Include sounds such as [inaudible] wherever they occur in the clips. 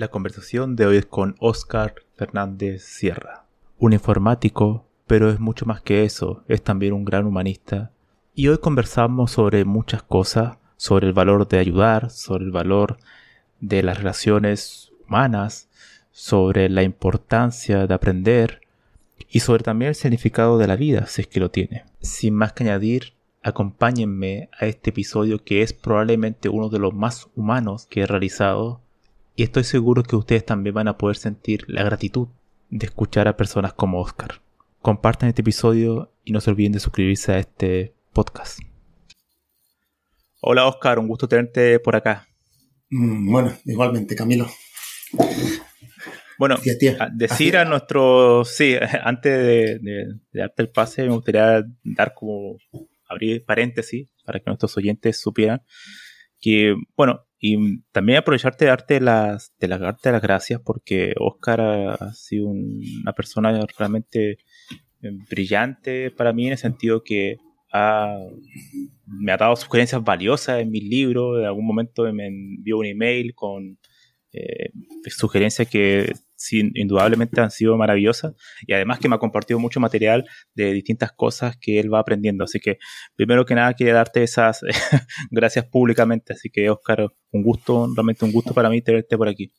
La conversación de hoy es con Oscar Fernández Sierra, un informático, pero es mucho más que eso, es también un gran humanista. Y hoy conversamos sobre muchas cosas, sobre el valor de ayudar, sobre el valor de las relaciones humanas, sobre la importancia de aprender, y sobre también el significado de la vida, si es que lo tiene. Sin más que añadir, acompáñenme a este episodio que es probablemente uno de los más humanos que he realizado y estoy seguro que ustedes también van a poder sentir la gratitud de escuchar a personas como Oscar. Compartan este episodio y no se olviden de suscribirse a este podcast. Hola Oscar, un gusto tenerte por acá. Mm, bueno, igualmente Camilo. Bueno, decir a nuestro, sí, [laughs] antes de, darte el pase, me gustaría dar como, abrir paréntesis para que nuestros oyentes supieran que, bueno, y también aprovecharte de darte las, de darte las gracias porque Oscar ha sido una persona realmente eh, brillante para mí en el sentido que me ha dado sugerencias valiosas en mis libros, en algún momento me envió un email con eh, sugerencias que indudablemente han sido maravillosas y además que me ha compartido mucho material de distintas cosas que él va aprendiendo. Así que primero que nada quería darte esas [laughs] gracias públicamente. Así que Oscar, un gusto, realmente un gusto para mí tenerte por aquí.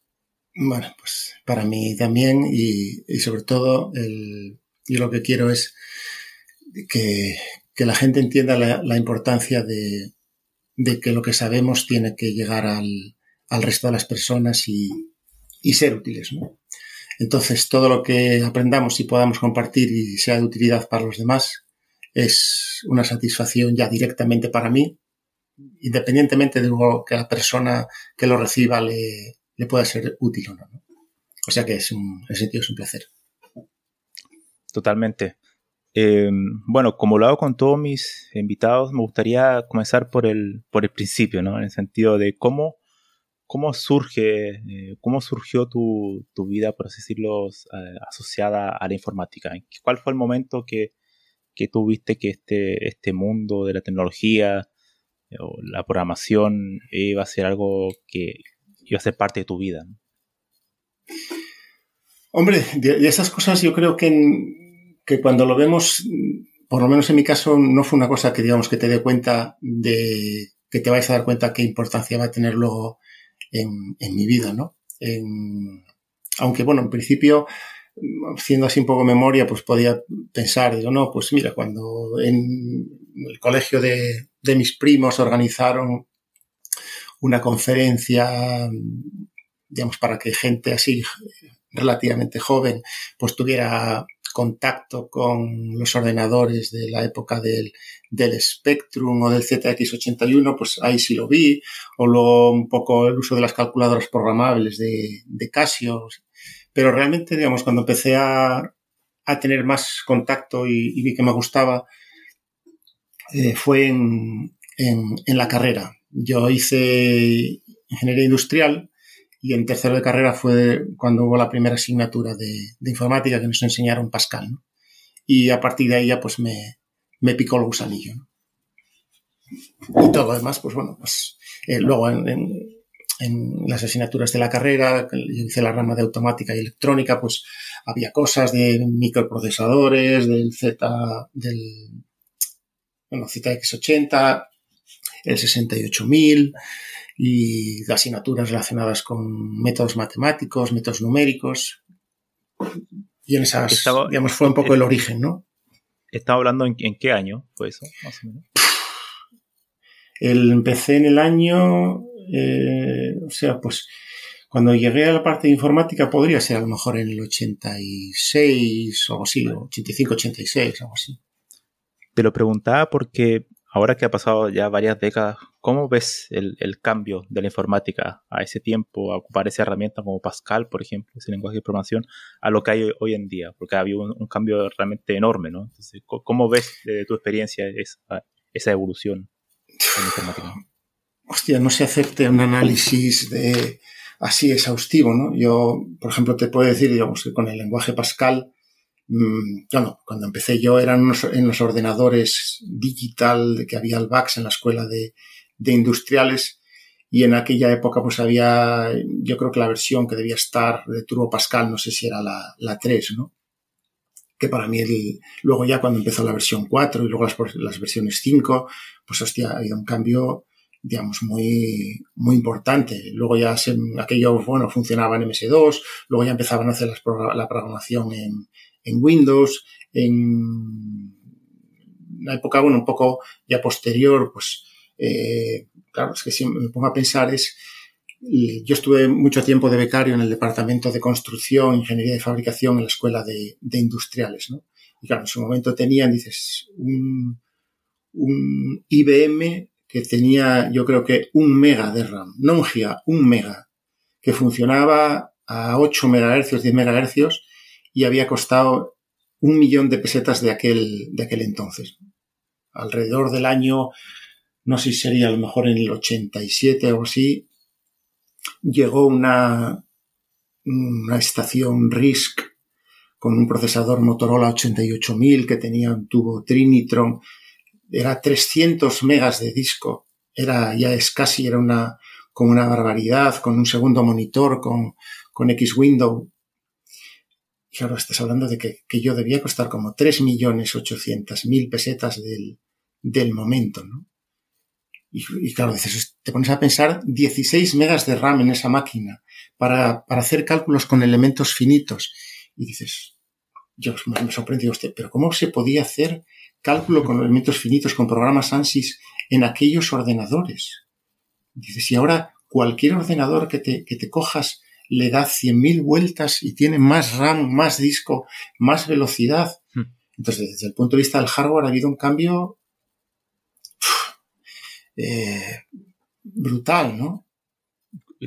Bueno, pues para mí también y, sobre todo el, yo lo que quiero es que, la gente entienda la, importancia de, que lo que sabemos tiene que llegar al, al resto de las personas y, y ser útiles, ¿no? Entonces, todo lo que aprendamos y podamos compartir y sea de utilidad para los demás es una satisfacción ya directamente para mí, independientemente de que la persona que lo reciba le, pueda ser útil o no, O sea que es un, en sentido es un placer. Totalmente. Em, bueno, como lo hago con todos mis invitados, me gustaría comenzar por el, por el principio, ¿no? En el sentido de cómo ¿Cómo surge, eh, cómo surgió tu, vida, por así decirlo, eh, asociada a la informática? ¿Cuál fue el momento que, que tuviste que este, este mundo de la tecnología eh, o la programación iba a ser algo que iba a ser parte de tu vida? Hombre, de, esas cosas yo creo que, que cuando lo vemos, por lo menos en mi caso, no fue una cosa que digamos que te dé cuenta de que te vais a dar cuenta qué importancia va a tener luego en, mi vida, ¿no? aunque, bueno, en principio, haciendo así un poco memoria, pues podía pensar, digo, no, pues mira, cuando en el colegio de, mis primos organizaron una conferencia, digamos, para que gente así relativamente joven, pues tuviera contacto con los ordenadores de la época del, del Spectrum o del ZX81, pues ahí sí lo vi, o luego un poco el uso de las calculadoras programables de, de Casio, pero realmente, digamos, cuando empecé a, a tener más contacto y, vi que me gustaba, eh, fue en, en, en la carrera. Yo hice ingeniería industrial y en tercero de carrera fue cuando hubo la primera asignatura de, informática que nos enseñaron Pascal. Y a partir de ahí ya pues me, me picó el gusanillo. Y todo lo demás, pues bueno, pues eh, luego en, las asignaturas de la carrera, yo hice la rama de automática y electrónica, pues había cosas de microprocesadores, del Z, del bueno, ZX80, el 68000, y asignaturas relacionadas con métodos matemáticos, métodos numéricos. Y en esas, digamos, fue un poco el origen, ¿no? ¿Estaba hablando en, qué año fue eso, más o menos? El, empecé en el año, eh, o sea, pues cuando llegué a la parte de informática podría ser a lo mejor en el 86 o algo así, 85, 86, algo así. Te lo preguntaba porque ahora que ha pasado ya varias décadas, ¿cómo ves el, cambio de la informática a ese tiempo, a ocupar esa herramienta como Pascal, por ejemplo, ese lenguaje de programación, a lo que hay hoy, en día? Porque ha habido un, cambio realmente enorme, ¿no? ¿cómo ves de tu experiencia esa, esa evolución en informática? Hostia, no se acepte un análisis de así exhaustivo, ¿no? Yo, por ejemplo, te puedo decir, digamos, que con el lenguaje Pascal, mmm, bueno, cuando empecé yo eran en los ordenadores digital que había el VAX en la escuela de, de industriales y en aquella época pues había, yo creo que la versión que debía estar de Turbo Pascal, no sé si era la, la 3, ¿no? Que para mí, el, luego ya cuando empezó la versión 4 y luego las, las versiones 5, pues hostia, ha habido un cambio digamos, muy, muy importante. Luego ya se, aquello, bueno, funcionaba en MS2, luego ya empezaban a hacer la programación en, en Windows, en una época, bueno, un poco ya posterior, pues, eh, claro, es que si me pongo a pensar es, yo estuve mucho tiempo de becario en el departamento de construcción, ingeniería de fabricación en la escuela de, de industriales, ¿no? Y claro, en su momento tenían, dices, un, un IBM que tenía yo creo que un mega de RAM, no un giga, un mega, que funcionaba a 8 MHz, 10 MHz y había costado un millón de pesetas de aquel, de aquel entonces. Alrededor del año, no sé si sería a lo mejor en el 87 o así, llegó una, una estación RISC con un procesador Motorola 88000 que tenía un tubo Trinitron era 300 megas de disco, era ya es casi, era una, como una barbaridad, con un segundo monitor, con, con X Window. Y claro, estás hablando de que, que yo debía costar como 3.800.000 pesetas del, del momento, ¿no? Y, claro, dices, te pones a pensar 16 megas de RAM en esa máquina para, para hacer cálculos con elementos finitos. Y dices, yo me sorprendió usted, pero ¿cómo se podía hacer cálculo con elementos finitos, con programas ANSYS en aquellos ordenadores. Dices, y ahora cualquier ordenador que te, que te cojas le da 100.000 vueltas y tiene más RAM, más disco, más velocidad. Hmm. Entonces, desde el punto de vista del hardware ha habido un cambio eh, brutal, ¿no?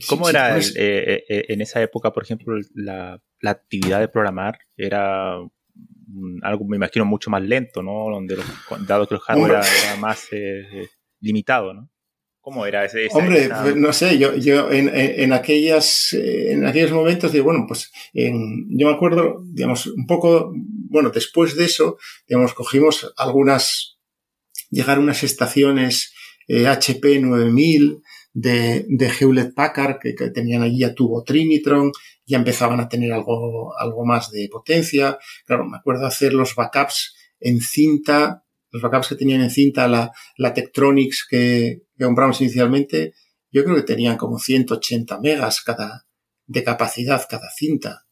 ¿Cómo era eh, eh, en esa época, por ejemplo, la, la, actividad de programar? ¿Era algo, me imagino, mucho más lento, ¿no? Donde dado que el hardware era, más limitado, ¿no? ¿Cómo era ese? Hombre, pues, no sé, yo, yo en, en, aquellas, en aquellos momentos, digo, bueno, pues en, yo me acuerdo, digamos, un poco, bueno, después de eso, digamos, cogimos algunas, llegaron unas estaciones HP 9000 de, de Hewlett Packard que, que tenían allí a tubo Trinitron, ya empezaban a tener algo, algo más de potencia. Claro, me acuerdo hacer los backups en cinta, los backups que tenían en cinta la, la Tektronix que, que compramos inicialmente, yo creo que tenían como 180 megas cada, de capacidad cada cinta.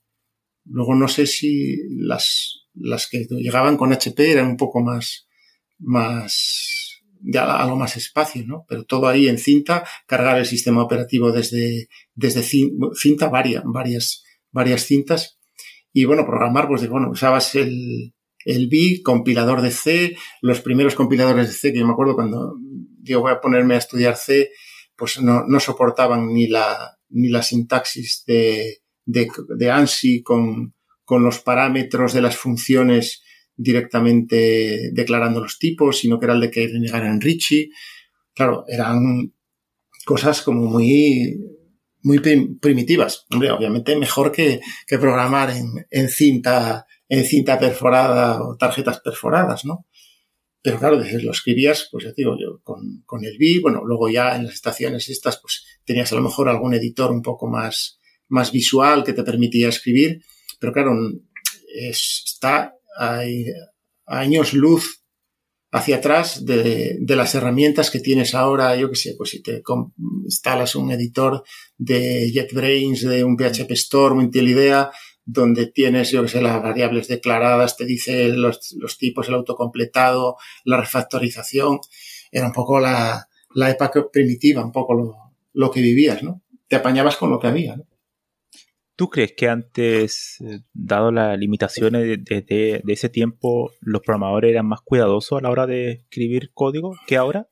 Luego no sé si las, las que llegaban con HP eran un poco más, más, de algo más espacio, ¿no? Pero todo ahí en cinta, cargar el sistema operativo desde, desde cinta, varias, varias, varias cintas. Y bueno, programar, pues de, bueno, usabas el, el B, compilador de C, los primeros compiladores de C, que yo me acuerdo cuando yo voy a ponerme a estudiar C, pues no, no soportaban ni la, ni la sintaxis de, de, de ANSI con, con los parámetros de las funciones directamente declarando los tipos, sino que era el de que en Richie. Claro, eran cosas como muy, muy primitivas. Hombre, obviamente mejor que, que programar en, en, cinta, en cinta perforada o tarjetas perforadas, ¿no? Pero claro, desde lo escribías, pues ya digo yo, con, con el B, bueno, luego ya en las estaciones estas, pues tenías a lo mejor algún editor un poco más, más visual que te permitía escribir, pero claro, es, está hay años luz, hacia atrás de, las herramientas que tienes ahora, yo que sé, pues si te instalas un editor de JetBrains, de un PHP Storm, un IDEA, donde tienes, yo que sé, las variables declaradas, te dice los, tipos, el autocompletado, la refactorización. Era un poco la, la época primitiva, un poco lo, lo que vivías, ¿no? Te apañabas con lo que había, ¿no? ¿Tú crees que antes, eh, dado las limitaciones de, ese tiempo, los programadores eran más cuidadosos a la hora de escribir código que ahora?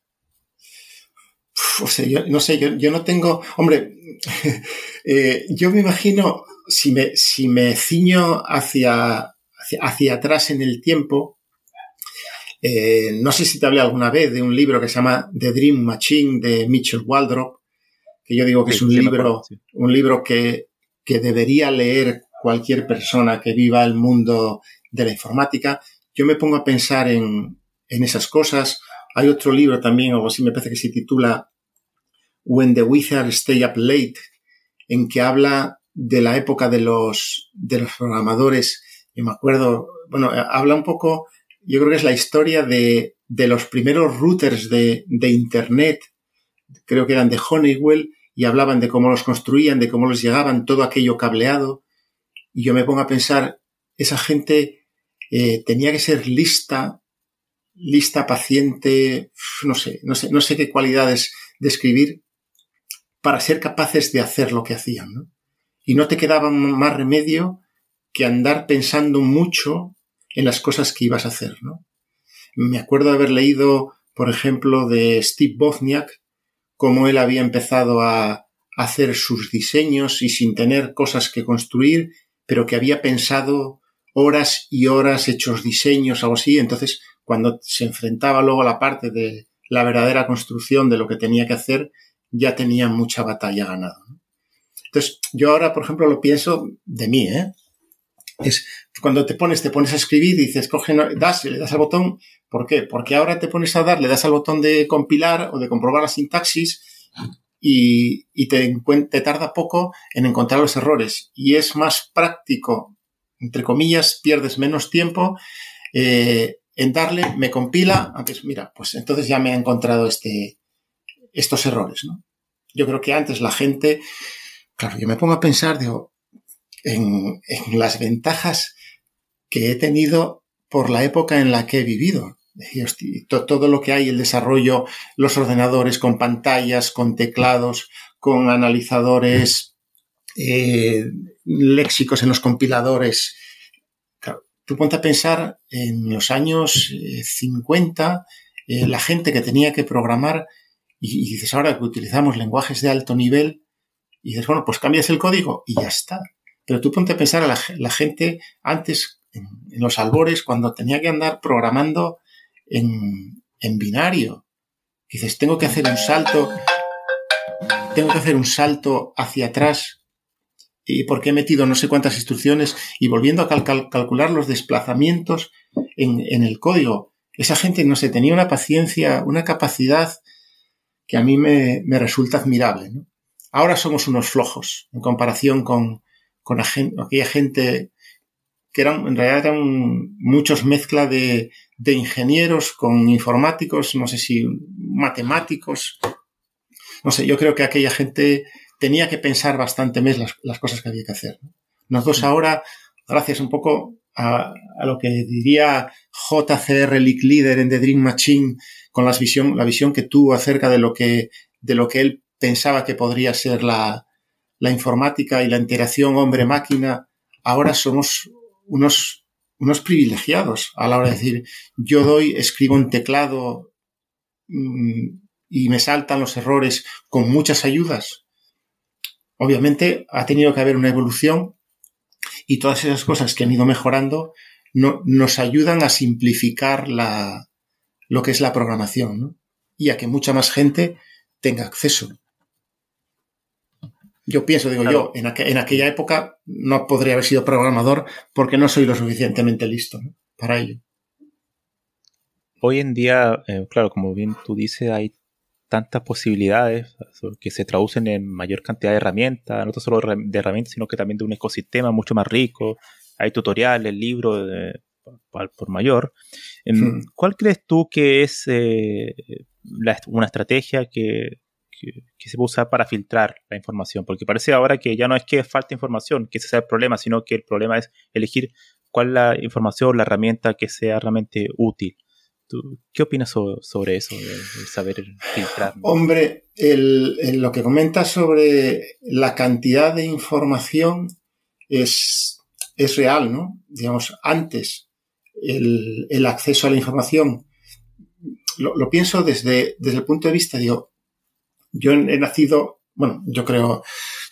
O sea, yo no sé, yo, no tengo. Hombre, [laughs] eh, yo me imagino, si me, si me ciño hacia, hacia, atrás en el tiempo, eh, no sé si te hablé alguna vez de un libro que se llama The Dream Machine de Mitchell Waldrop, que yo digo que es un libro, un libro que que debería leer cualquier persona que viva el mundo de la informática. Yo me pongo a pensar en, esas cosas. Hay otro libro también, algo así me parece que se titula When the Wizards Stay Up Late, en que habla de la época de los, de los programadores. Y me acuerdo, bueno, habla un poco, yo creo que es la historia de, de los primeros routers de, de Internet, creo que eran de Honeywell, y hablaban de cómo los construían, de cómo los llegaban, todo aquello cableado. Y yo me pongo a pensar, esa gente eh, tenía que ser lista, lista, paciente, no sé, no sé, no sé qué cualidades describir para ser capaces de hacer lo que hacían, ¿no? Y no te quedaba más remedio que andar pensando mucho en las cosas que ibas a hacer, ¿no? Me acuerdo haber leído, por ejemplo, de Steve Bozniak, cómo él había empezado a hacer sus diseños y sin tener cosas que construir, pero que había pensado horas y horas hechos diseños, algo así. Entonces, cuando se enfrentaba luego a la parte de la verdadera construcción de lo que tenía que hacer, ya tenía mucha batalla ganada. Entonces, yo ahora, por ejemplo, lo pienso de mí, ¿eh? Es cuando te pones, te pones a escribir y dices, coge, das, le das al botón ¿Por qué? Porque ahora te pones a dar, le das al botón de compilar o de comprobar la sintaxis y, te, te, tarda poco en encontrar los errores. Y es más práctico, entre comillas, pierdes menos tiempo eh, en darle, me compila, antes, mira, pues entonces ya me ha encontrado este, estos errores, ¿no? Yo creo que antes la gente, claro, yo me pongo a pensar, digo, en, las ventajas que he tenido por la época en la que he vivido todo lo que hay, el desarrollo, los ordenadores con pantallas, con teclados, con analizadores, eh, léxicos en los compiladores. tú ponte a pensar en los años 50, eh, eh, la gente que tenía que programar, y, dices ahora que utilizamos lenguajes de alto nivel, y dices, bueno, pues cambias el código y ya está. Pero tú ponte a pensar a la, gente antes, en, los albores, cuando tenía que andar programando en, binario. Dices, tengo que hacer un salto, tengo que hacer un salto hacia atrás y porque he metido no sé cuántas instrucciones y volviendo a calcular los desplazamientos en, el código. Esa gente, no sé, tenía una paciencia, una capacidad que a mí me, resulta admirable. Ahora somos unos flojos en comparación con, con aquella gente que eran, en realidad eran muchos mezcla de, de ingenieros con informáticos, no sé si matemáticos. No sé, yo creo que aquella gente tenía que pensar bastante más las, cosas que había que hacer. Nosotros ahora, gracias un poco a, lo que diría JCR League Leader en The Dream Machine, con la visión, la visión que tuvo acerca de lo que, de lo que él pensaba que podría ser la, informática y la interacción hombre-máquina, ahora somos unos privilegiados a la hora de decir, yo doy, escribo en teclado mm, y me saltan los errores con muchas ayudas. Obviamente ha tenido que haber una evolución y todas esas cosas que han ido mejorando no, nos ayudan a simplificar la, lo que es la programación y a que mucha más gente tenga acceso. Yo pienso, digo yo, en, aquella época no podría haber sido programador porque no soy lo suficientemente listo para ello. Hoy en día, eh, claro, como bien tú dices, hay tantas posibilidades que se traducen en mayor cantidad de herramientas, no solo de herramientas, sino que también de un ecosistema mucho más rico. Hay tutoriales, libros, por mayor. Hmm. ¿Cuál crees tú que es eh, una estrategia que, se puede usar para filtrar la información? Porque parece ahora que ya no es que falta información, que ese sea el problema, sino que el problema es elegir cuál es la información, la herramienta que sea realmente útil. ¿Qué opinas sobre, eso, de, saber filtrar? Hombre, lo que comentas sobre la cantidad de información es, es real, ¿no? Digamos, antes el, acceso a la información, lo, pienso desde, desde el punto de vista, digo, yo he nacido, bueno, yo creo,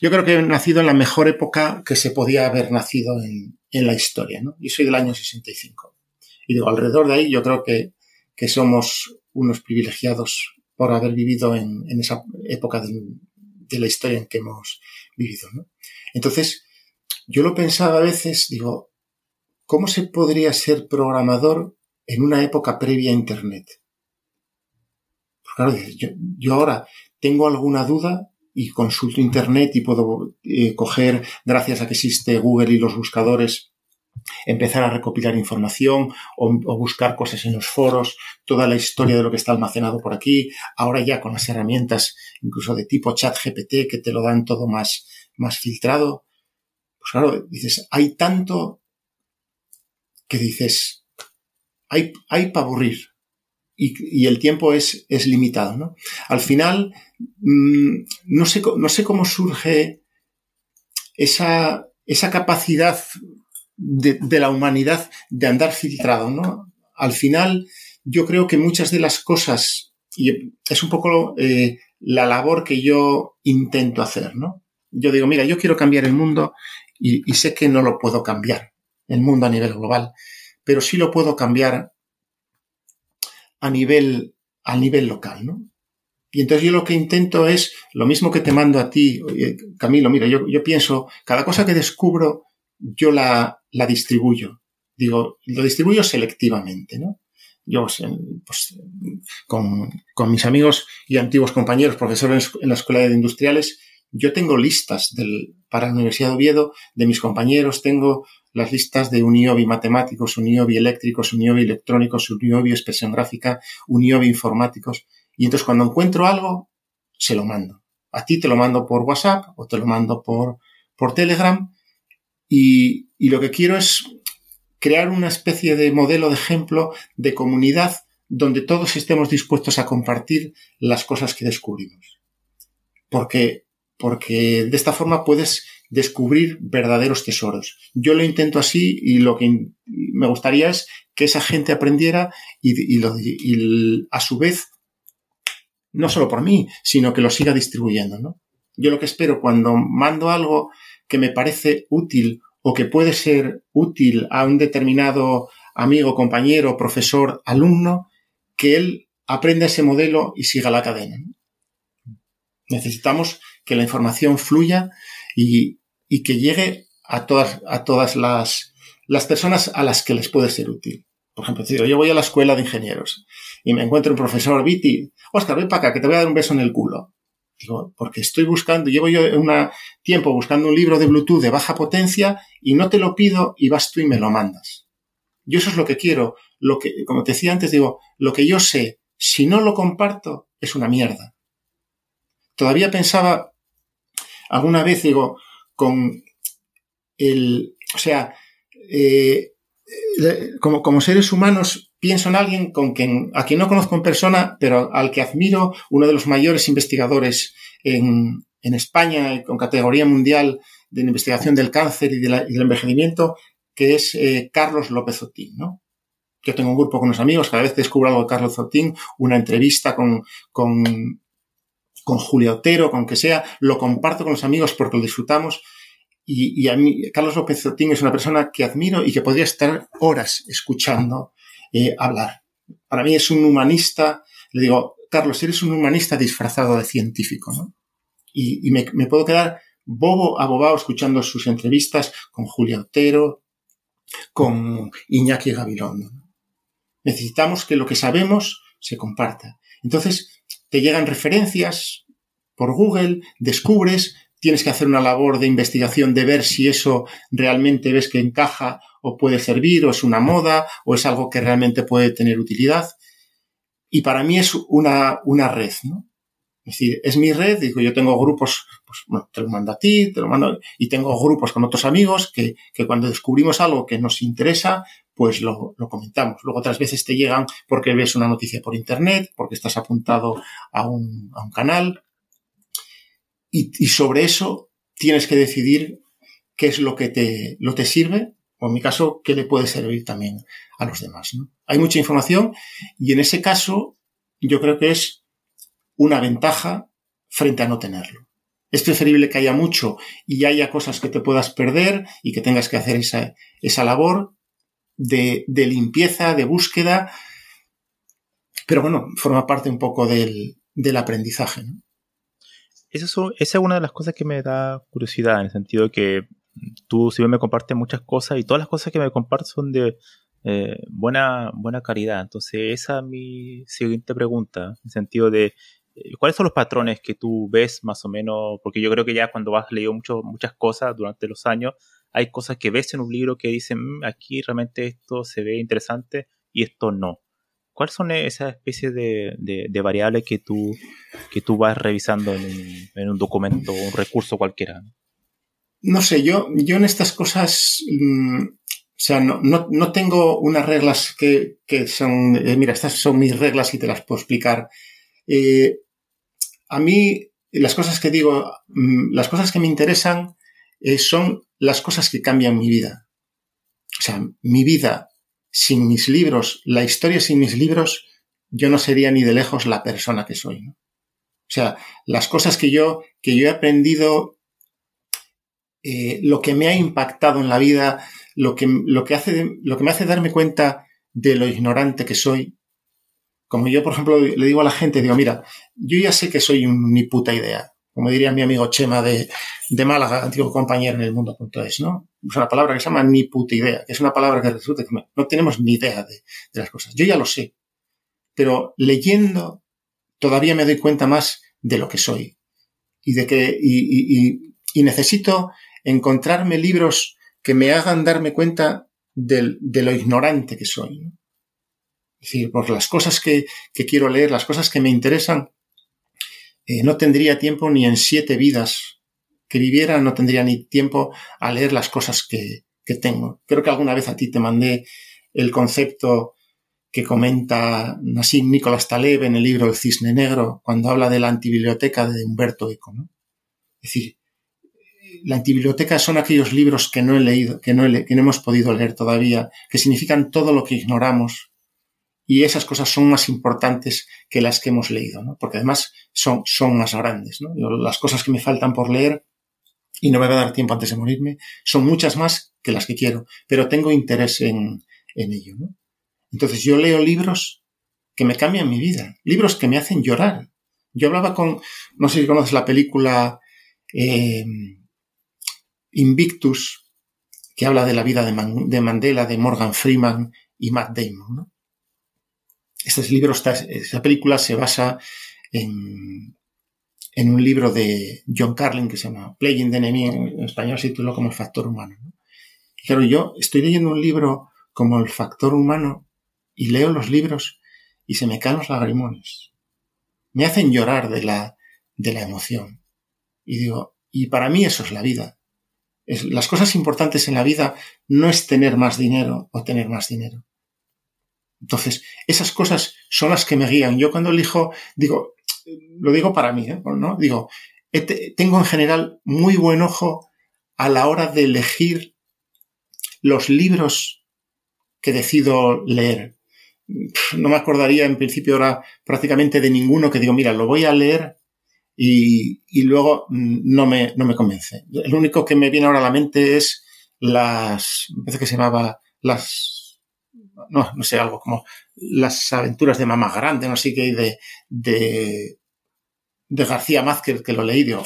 yo creo que he nacido en la mejor época que se podía haber nacido en, en la historia, ¿no? Y soy del año 65. Y digo, alrededor de ahí yo creo que, que somos unos privilegiados por haber vivido en, en esa época de, la historia en que hemos vivido, ¿no? Entonces, yo lo pensaba a veces, digo, ¿cómo se podría ser programador en una época previa a Internet? Claro, yo, ahora tengo alguna duda y consulto Internet y puedo eh, coger, gracias a que existe Google y los buscadores, empezar a recopilar información o, buscar cosas en los foros, toda la historia de lo que está almacenado por aquí, ahora ya con las herramientas incluso de tipo chat GPT que te lo dan todo más, más filtrado. Pues claro, dices, hay tanto que dices, hay, hay para aburrir y, el tiempo es, es limitado, ¿no? Al final, mm, no, sé, no sé cómo surge esa, esa capacidad de, la humanidad de andar filtrado, ¿no? Al final, yo creo que muchas de las cosas, y es un poco eh, la labor que yo intento hacer, ¿no? Yo digo, mira, yo quiero cambiar el mundo y sé que no lo puedo cambiar el mundo a nivel global, pero sí lo puedo cambiar a nivel, a nivel local, ¿no? Y entonces yo lo que intento es lo mismo que te mando a ti, Camilo, mira, yo, yo pienso, cada cosa que descubro, yo la, la distribuyo. Digo, lo distribuyo selectivamente, ¿no? Yo, pues, con, con, mis amigos y antiguos compañeros, profesores en la Escuela de Industriales, yo tengo listas del, para la Universidad de Oviedo de mis compañeros, tengo las listas de Uniobi matemáticos, Uniobi eléctricos, Uniobi electrónicos, Uniobi expresión gráfica, Uniobi informáticos. Y entonces cuando encuentro algo, se lo mando. A ti te lo mando por WhatsApp o te lo mando por, por Telegram. Y, y lo que quiero es crear una especie de modelo de ejemplo de comunidad donde todos estemos dispuestos a compartir las cosas que descubrimos. Porque, porque de esta forma puedes descubrir verdaderos tesoros. Yo lo intento así y lo que me gustaría es que esa gente aprendiera y, a su vez, no solo por mí, sino que lo siga distribuyendo. ¿no? Yo lo que espero cuando mando algo que me parece útil o que puede ser útil a un determinado amigo, compañero, profesor, alumno, que él aprenda ese modelo y siga la cadena. Necesitamos que la información fluya y, y que llegue a todas, a todas las, las personas a las que les puede ser útil. Por ejemplo, yo voy a la escuela de ingenieros y me encuentro un profesor Viti, Oscar, ven para acá, que te voy a dar un beso en el culo. Digo, porque estoy buscando, llevo yo un tiempo buscando un libro de Bluetooth de baja potencia y no te lo pido y vas tú y me lo mandas. Yo eso es lo que quiero. Lo que, como te decía antes, digo, lo que yo sé, si no lo comparto, es una mierda. Todavía pensaba, alguna vez digo, con el, o sea, eh, como, como, seres humanos pienso en alguien con quien, a quien no conozco en persona, pero al que admiro, uno de los mayores investigadores en, en España, con categoría mundial de investigación del cáncer y, del envejecimiento, que es eh, Carlos López Otín, ¿no? Yo tengo un grupo con unos amigos, cada vez descubro algo de Carlos Otín, una entrevista con, con con Julia Otero, con que sea, lo comparto con los amigos porque lo disfrutamos. Y, a mí, Carlos López Zotín es una persona que admiro y que podría estar horas escuchando eh, hablar. Para mí es un humanista, le digo, Carlos, eres un humanista disfrazado de científico, ¿no? Y, me, puedo quedar bobo, abobado escuchando sus entrevistas con Julia Otero, con Iñaki Gabilondo. Necesitamos que lo que sabemos se comparta. Entonces, te llegan referencias por Google, descubres, tienes que hacer una labor de investigación de ver si eso realmente ves que encaja o puede servir, o es una moda, o es algo que realmente puede tener utilidad. Y para mí es una, una red, ¿no? Es decir, es mi red, digo, yo tengo grupos, pues bueno, te lo mando a ti, te lo mando, y tengo grupos con otros amigos que, que cuando descubrimos algo que nos interesa, pues lo, comentamos. Luego otras veces te llegan porque ves una noticia por internet, porque estás apuntado a un, canal, y, y, sobre eso tienes que decidir qué es lo que te, lo te sirve, o en mi caso, qué le puede servir también a los demás. ¿no? Hay mucha información y en ese caso yo creo que es una ventaja frente a no tenerlo. Es preferible que haya mucho y haya cosas que te puedas perder y que tengas que hacer esa, esa labor de, de, limpieza, de búsqueda, pero bueno, forma parte un poco del, del aprendizaje. ¿no? Eso, esa es una de las cosas que me da curiosidad, en el sentido de que tú si me compartes muchas cosas y todas las cosas que me compartes son de eh, buena, buena calidad. Entonces esa es mi siguiente pregunta, en el sentido de eh, ¿Cuáles son los patrones que tú ves más o menos? Porque yo creo que ya cuando has leído mucho, muchas cosas durante los años, hay cosas que ves en un libro que dicen, mm, aquí realmente esto se ve interesante y esto no. ¿Cuáles son esas especies de, de, variables que tú, que tú vas revisando en un, en un documento o un recurso cualquiera? No sé, yo, yo en estas cosas, mmm, o sea, no, no, no, tengo unas reglas que, que son, eh, mira, estas son mis reglas y te las puedo explicar. Eh, a mí las cosas que digo, mm, las cosas que me interesan eh, son las cosas que cambian mi vida. O sea, mi vida sin mis libros, la historia sin mis libros, yo no sería ni de lejos la persona que soy. O sea, las cosas que yo, que yo he aprendido, eh, lo que me ha impactado en la vida, lo que, lo, que hace, lo que me hace darme cuenta de lo ignorante que soy, como yo, por ejemplo, le digo a la gente, digo, mira, yo ya sé que soy un ni puta idea. Como diría mi amigo Chema de, de Málaga, antiguo compañero en el mundo.es, ¿no? Es una palabra que se llama ni puta idea, que es una palabra que resulta que no tenemos ni idea de, las cosas. Yo ya lo sé. Pero leyendo, todavía me doy cuenta más de lo que soy. Y de que, y, necesito encontrarme libros que me hagan darme cuenta de, de lo ignorante que soy. Es decir, por las cosas que, que quiero leer, las cosas que me interesan, eh, no tendría tiempo ni en siete vidas que viviera, no tendría ni tiempo a leer las cosas que, que tengo. Creo que alguna vez a ti te mandé el concepto que comenta Nassim Nicolás Taleb en el libro El Cisne Negro, cuando habla de la antibiblioteca de Humberto Eco. ¿no? Es decir, la antibiblioteca son aquellos libros que no he leído, que no, he, que no hemos podido leer todavía, que significan todo lo que ignoramos, y esas cosas son más importantes que las que hemos leído, ¿no? porque además son, son más grandes. ¿no? Las cosas que me faltan por leer y no me va a dar tiempo antes de morirme son muchas más que las que quiero, pero tengo interés en, en ello. ¿no? Entonces yo leo libros que me cambian mi vida, libros que me hacen llorar. Yo hablaba con, no sé si conoces la película eh, Invictus, que habla de la vida de, de Mandela, de Morgan Freeman y Matt Damon. ¿no? Este libro, esta, película se basa en, en, un libro de John Carlin que se llama Playing the Enemy, en español se tituló como El Factor Humano. claro, yo estoy leyendo un libro como El Factor Humano y leo los libros y se me caen los lagrimones. Me hacen llorar de la, de la emoción. Y digo, y para mí eso es la vida. Las cosas importantes en la vida no es tener más dinero o tener más dinero. Entonces, esas cosas son las que me guían. Yo cuando elijo, digo, lo digo para mí, ¿eh? ¿no? Digo, tengo en general muy buen ojo a la hora de elegir los libros que decido leer. No me acordaría en principio ahora prácticamente de ninguno que digo, mira, lo voy a leer y, y luego no me, no me convence. El único que me viene ahora a la mente es las, me parece que se llamaba las no, no sé, algo como las aventuras de Mamá Grande, no sé qué, de, de, García Mázquez, que lo leí, digo,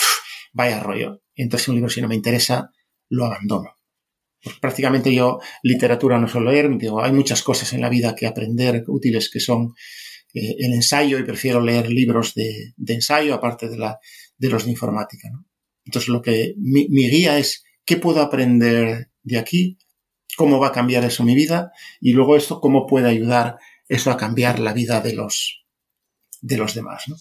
vaya rollo. Entonces un libro, si no me interesa, lo abandono. Pues prácticamente yo literatura no suelo leer, digo, hay muchas cosas en la vida que aprender útiles que son eh, el ensayo y prefiero leer libros de, de, ensayo aparte de, la, de los de informática. Entonces lo que mi guía es qué puedo aprender de aquí cómo va a cambiar eso mi vida y luego esto, cómo puede ayudar eso a cambiar la vida de los, de los demás. ¿no?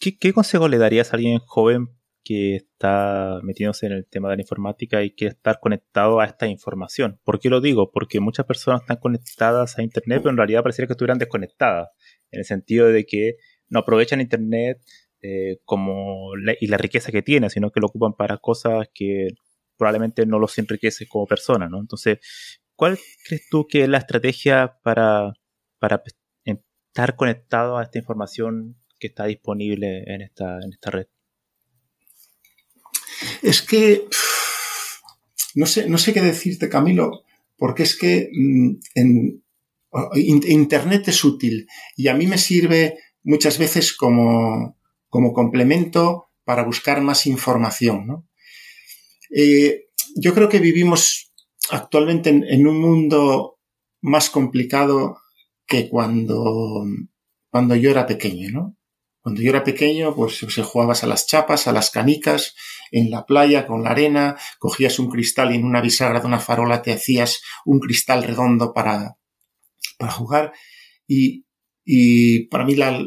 ¿Qué, consejo le darías a alguien joven que está metiéndose en el tema de la informática y quiere estar conectado a esta información? ¿Por qué lo digo? Porque muchas personas están conectadas a Internet, pero en realidad pareciera que estuvieran desconectadas, en el sentido de que no aprovechan Internet eh, como y la riqueza que tiene, sino que lo ocupan para cosas que probablemente no los enriquece como persona, ¿no? Entonces, ¿cuál crees tú que es la estrategia para, para estar conectado a esta información que está disponible en esta, en esta red? Es que no sé, no sé qué decirte, Camilo, porque es que mm, en, Internet es útil y a mí me sirve muchas veces como, como complemento para buscar más información. ¿no? Eh, yo creo que vivimos actualmente en, un mundo más complicado que cuando, cuando yo era pequeño, ¿no? Cuando yo era pequeño, pues se jugabas a las chapas, a las canicas, en la playa, con la arena, cogías un cristal y en una bisagra de una farola te hacías un cristal redondo para, para jugar. Y, y para mí la,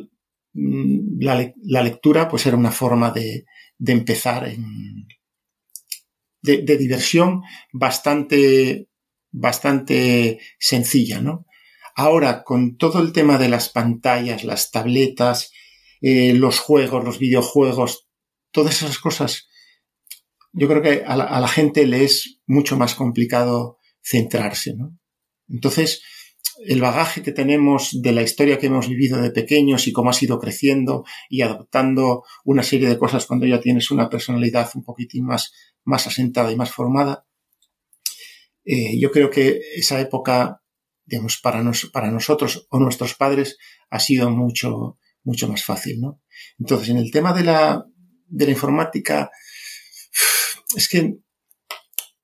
la, la, lectura pues era una forma de, de empezar en, de, diversión bastante, bastante sencilla, ¿no? Ahora, con todo el tema de las pantallas, las tabletas, eh, los juegos, los videojuegos, todas esas cosas, yo creo que a la, gente le es mucho más complicado centrarse, ¿no? Entonces, el bagaje que tenemos de la historia que hemos vivido de pequeños y cómo ha ido creciendo y adoptando una serie de cosas cuando ya tienes una personalidad un poquitín más, más asentada y más formada, eh, yo creo que esa época, digamos, para, para nosotros o nuestros padres ha sido mucho, mucho más fácil, ¿no? Entonces, en el tema de la, de la informática, es que,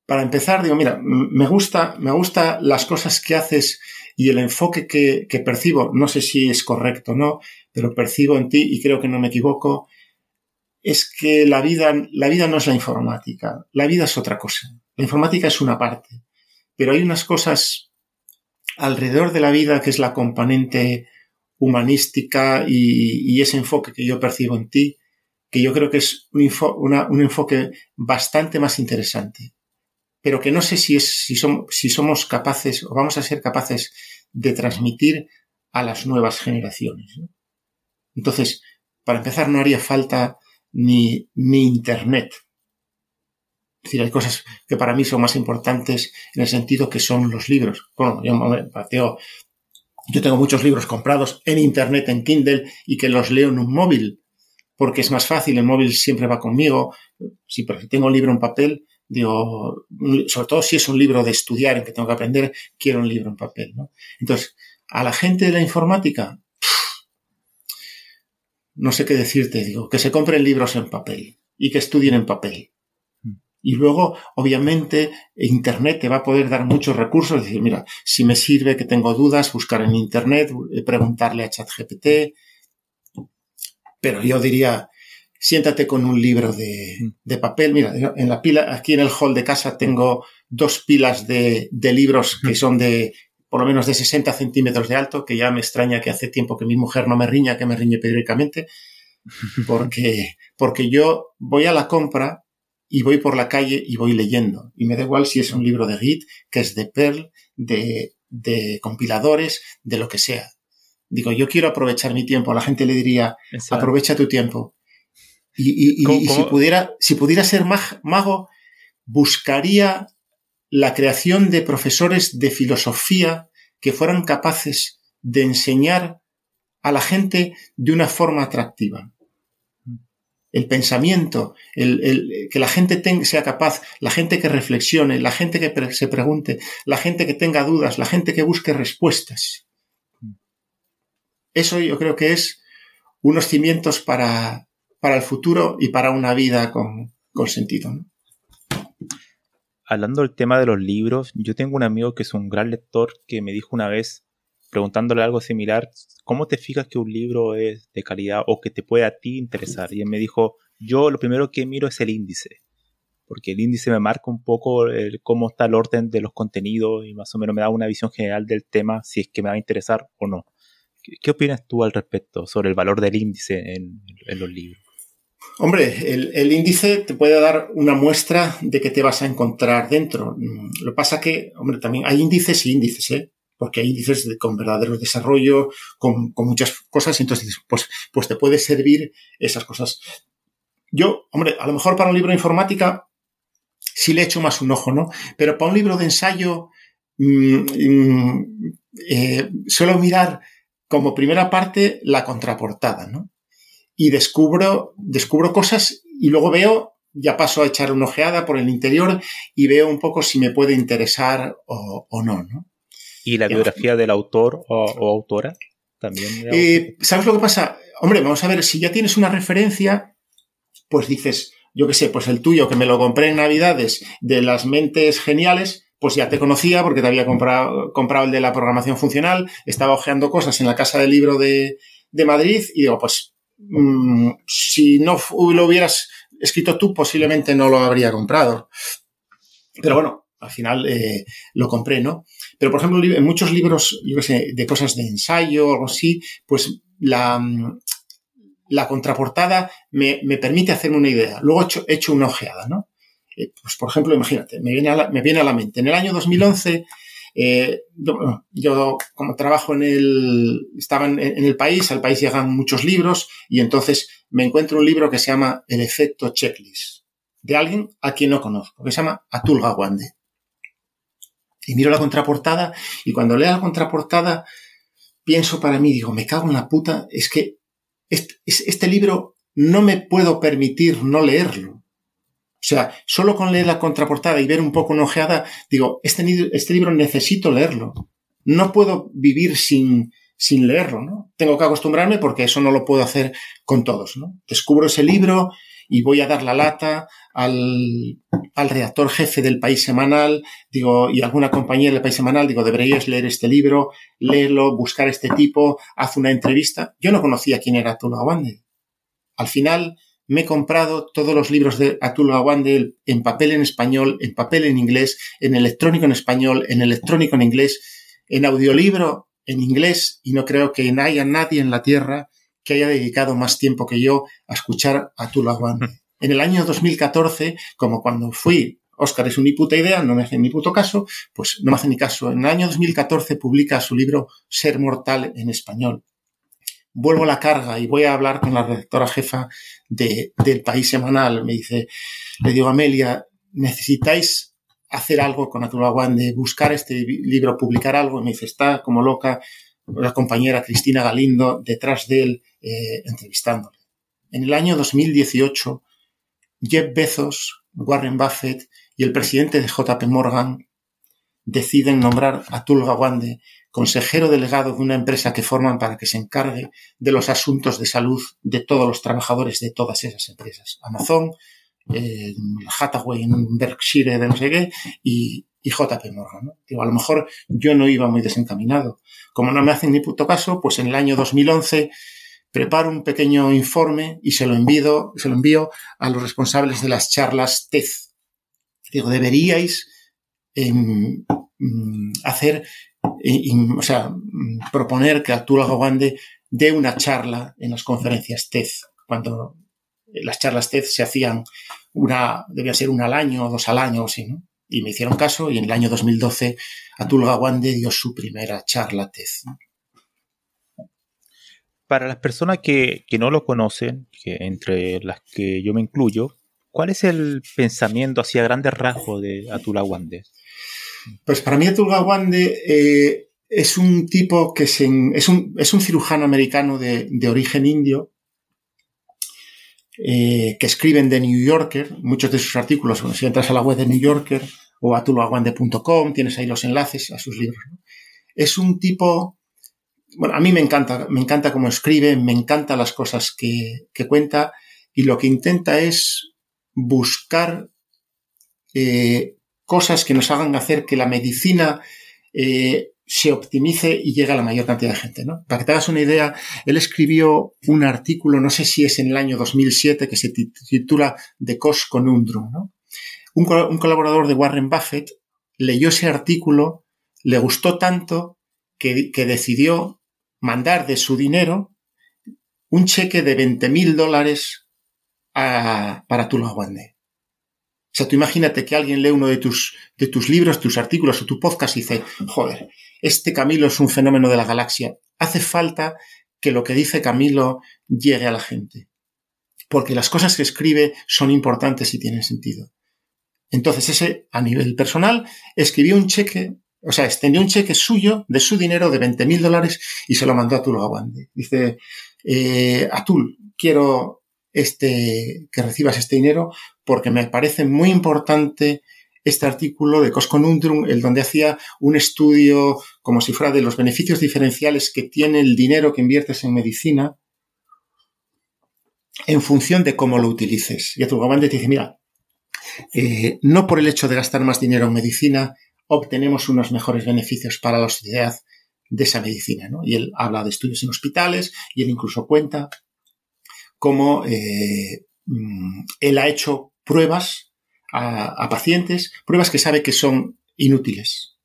para empezar, digo, mira, me gusta, me gusta las cosas que haces y el enfoque que, que percibo, no sé si es correcto o no, pero percibo en ti y creo que no me equivoco, es que la vida, la vida no es la informática, la vida es otra cosa. La informática es una parte, pero hay unas cosas alrededor de la vida que es la componente humanística y, ese enfoque que yo percibo en ti, que yo creo que es un, enfoque bastante más interesante, pero que no sé si, es, si, si somos capaces o vamos a ser capaces de transmitir a las nuevas generaciones. Entonces, para empezar, no haría falta ni, ni Internet. Es decir, hay cosas que para mí son más importantes en el sentido que son los libros. Bueno, yo, tengo muchos libros comprados en Internet, en Kindle, y que los leo en un móvil, porque es más fácil, el móvil siempre va conmigo. Si tengo un libro en papel, digo, sobre todo si es un libro de estudiar en que tengo que aprender, quiero un libro en papel, ¿no? Entonces, a la gente de la informática, no sé qué decirte, digo, que se compren libros en papel y que estudien en papel. Y luego, obviamente, Internet te va a poder dar muchos recursos. Es decir, mira, si me sirve que tengo dudas, buscar en Internet, eh, preguntarle a ChatGPT. Pero yo diría, siéntate con un libro de, de, papel. Mira, en la pila, aquí en el hall de casa tengo dos pilas de, de libros que son de por lo menos de 60 centímetros de alto, que ya me extraña que hace tiempo que mi mujer no me riña, que me riñe periódicamente, [laughs] porque, porque yo voy a la compra y voy por la calle y voy leyendo. Y me da igual si es un libro de Git, que es de Perl, de, de compiladores, de lo que sea. Digo, yo quiero aprovechar mi tiempo. La gente le diría, aprovecha tu tiempo. Y, y, si pudiera, si pudiera ser mago, buscaría la creación de profesores de filosofía que fueran capaces de enseñar a la gente de una forma atractiva el pensamiento, el, que la gente sea capaz, la gente que reflexione, la gente que se pregunte, la gente que tenga dudas, la gente que busque respuestas. Eso yo creo que es unos cimientos para, para el futuro y para una vida con, con sentido. Hablando del tema de los libros, yo tengo un amigo que es un gran lector que me dijo una vez, preguntándole algo similar, ¿cómo te fijas que un libro es de calidad o que te puede a ti interesar? Y él me dijo, yo lo primero que miro es el índice. porque el índice me marca un poco cómo está el orden de los contenidos y más o menos me da una visión general del tema, si es que me va a interesar o no. ¿Qué, opinas tú al respecto sobre el valor del índice en, los libros? Hombre, el, índice te puede dar una muestra de qué te vas a encontrar dentro. Lo que pasa que, hombre, también hay índices y índices, ¿eh? Porque hay índices con verdadero desarrollo, con, con muchas cosas, y entonces pues, pues te puede servir esas cosas. Yo, hombre, a lo mejor para un libro de informática sí le echo más un ojo, ¿no? Pero para un libro de ensayo mm, mm, eh, suelo mirar como primera parte la contraportada, ¿no? Y descubro, descubro cosas y luego veo, ya paso a echar una ojeada por el interior y veo un poco si me puede interesar o, no, ¿no? ¿Y la biografía del autor o, autora? También. Eh, ¿Sabes lo que pasa? Hombre, vamos a ver, si ya tienes una referencia, pues dices, yo qué sé, pues el tuyo que me lo compré en Navidades de las mentes geniales, pues ya te conocía porque te había comprado, comprado el de la programación funcional, estaba hojeando cosas en la casa del libro de, Madrid y digo, pues mm, si no lo hubieras escrito tú, posiblemente no lo habría comprado. Pero bueno, al final eh, lo compré, ¿no? Pero, por ejemplo, en muchos libros, yo sé, de cosas de ensayo o algo así, pues la, la contraportada me, permite hacerme una idea. Luego he hecho, una ojeada, ¿no? Eh, pues, por ejemplo, imagínate, me viene, a la, me viene a la mente. En el año 2011, eh, yo, como trabajo en el, estaba en, el país, al país llegan muchos libros y entonces me encuentro un libro que se llama El efecto checklist, de alguien a quien no conozco, que se llama Atul Gawande. Y miro la contraportada y cuando leo la contraportada pienso para mí, digo, me cago en la puta, es que este, libro no me puedo permitir no leerlo. O sea, solo con leer la contraportada y ver un poco una digo, este, este libro necesito leerlo. No puedo vivir sin, sin leerlo, ¿no? Tengo que acostumbrarme porque eso no lo puedo hacer con todos, ¿no? Descubro ese libro y voy a dar la lata al, al redactor jefe del país semanal, digo, y alguna compañía del país semanal, digo, deberíais leer este libro, leerlo, buscar este tipo, haz una entrevista. Yo no conocía quién era Atul Gawande. Al final me he comprado todos los libros de Atul Gawande en papel en español, en papel en inglés, en electrónico en español, en electrónico en inglés, en audiolibro en inglés, y no creo que haya nadie en la Tierra que haya dedicado más tiempo que yo a escuchar a Atul Gawande. [laughs] En el año 2014, como cuando fui, Oscar es una puta idea, no me hace ni puto caso, pues no me hace ni caso. En el año 2014 publica su libro Ser Mortal en español. Vuelvo a la carga y voy a hablar con la redactora jefa de, del País Semanal. Me dice, le digo, Amelia, necesitáis hacer algo con de buscar este libro, publicar algo. Y me dice, está como loca la compañera Cristina Galindo detrás de él, eh, entrevistándole. En el año 2018 Jeff Bezos, Warren Buffett y el presidente de JP Morgan deciden nombrar a Atul Gawande consejero delegado de una empresa que forman para que se encargue de los asuntos de salud de todos los trabajadores de todas esas empresas. Amazon, eh, Hathaway Berkshire de no sé qué y, JP Morgan. Digo, a lo mejor yo no iba muy desencaminado. Como no me hacen ni puto caso, pues en el año 2011 preparo un pequeño informe y se lo envío, se lo envío a los responsables de las charlas TED. Digo, deberíais hacer, o sea, mm, proponer que Arturo Gawande dé una charla en las conferencias TED, cuando las charlas TED se hacían una, debía ser una al año o dos al año o así, ¿no? Y me hicieron caso y en el año 2012 Atul Gawande dio su primera charla TED para las personas que, no lo conocen, que entre las que yo me incluyo, ¿cuál es el pensamiento hacia grandes rasgos de Atul Gawande? Pues para mí Atul Gawande eh, es un tipo que es, un, cirujano americano de, origen indio eh, que escribe en The New Yorker, muchos de sus artículos, si entras a la web de New Yorker o a tulagawande.com, tienes ahí los enlaces a sus libros. Es un tipo bueno, a mí me encanta, me encanta cómo escribe, me encantan las cosas que, cuenta y lo que intenta es buscar eh, cosas que nos hagan hacer que la medicina eh, se optimice y llegue a la mayor cantidad de gente, ¿no? Para que te hagas una idea, él escribió un artículo, no sé si es en el año 2007, que se titula De Cos Conundrum, ¿no? un, colaborador de Warren Buffett leyó ese artículo, le gustó tanto que, decidió mandar de su dinero un cheque de 20 mil dólares para Tula Wande. O sea, tú imagínate que alguien lee uno de tus, de tus libros, tus artículos o tu podcast y dice, joder, este Camilo es un fenómeno de la galaxia. Hace falta que lo que dice Camilo llegue a la gente. Porque las cosas que escribe son importantes y tienen sentido. Entonces ese, a nivel personal, escribió un cheque, o sea, extendió un cheque suyo, de su dinero, de 20 mil dólares, y se lo mandó a Atul Gawande. Dice, eh, Atul, quiero este, que recibas este dinero porque me parece muy importante este artículo de Cosconundrum, el donde hacía un estudio como si fuera de los beneficios diferenciales que tiene el dinero que inviertes en medicina en función de cómo lo utilices. Y Atul Gawande te dice, mira, eh, no por el hecho de gastar más dinero en medicina obtenemos unos mejores beneficios para la sociedad de esa medicina. ¿no? Y él habla de estudios en hospitales y él incluso cuenta cómo eh, mm, él ha hecho pruebas a, pacientes, pruebas que sabe que son inútiles.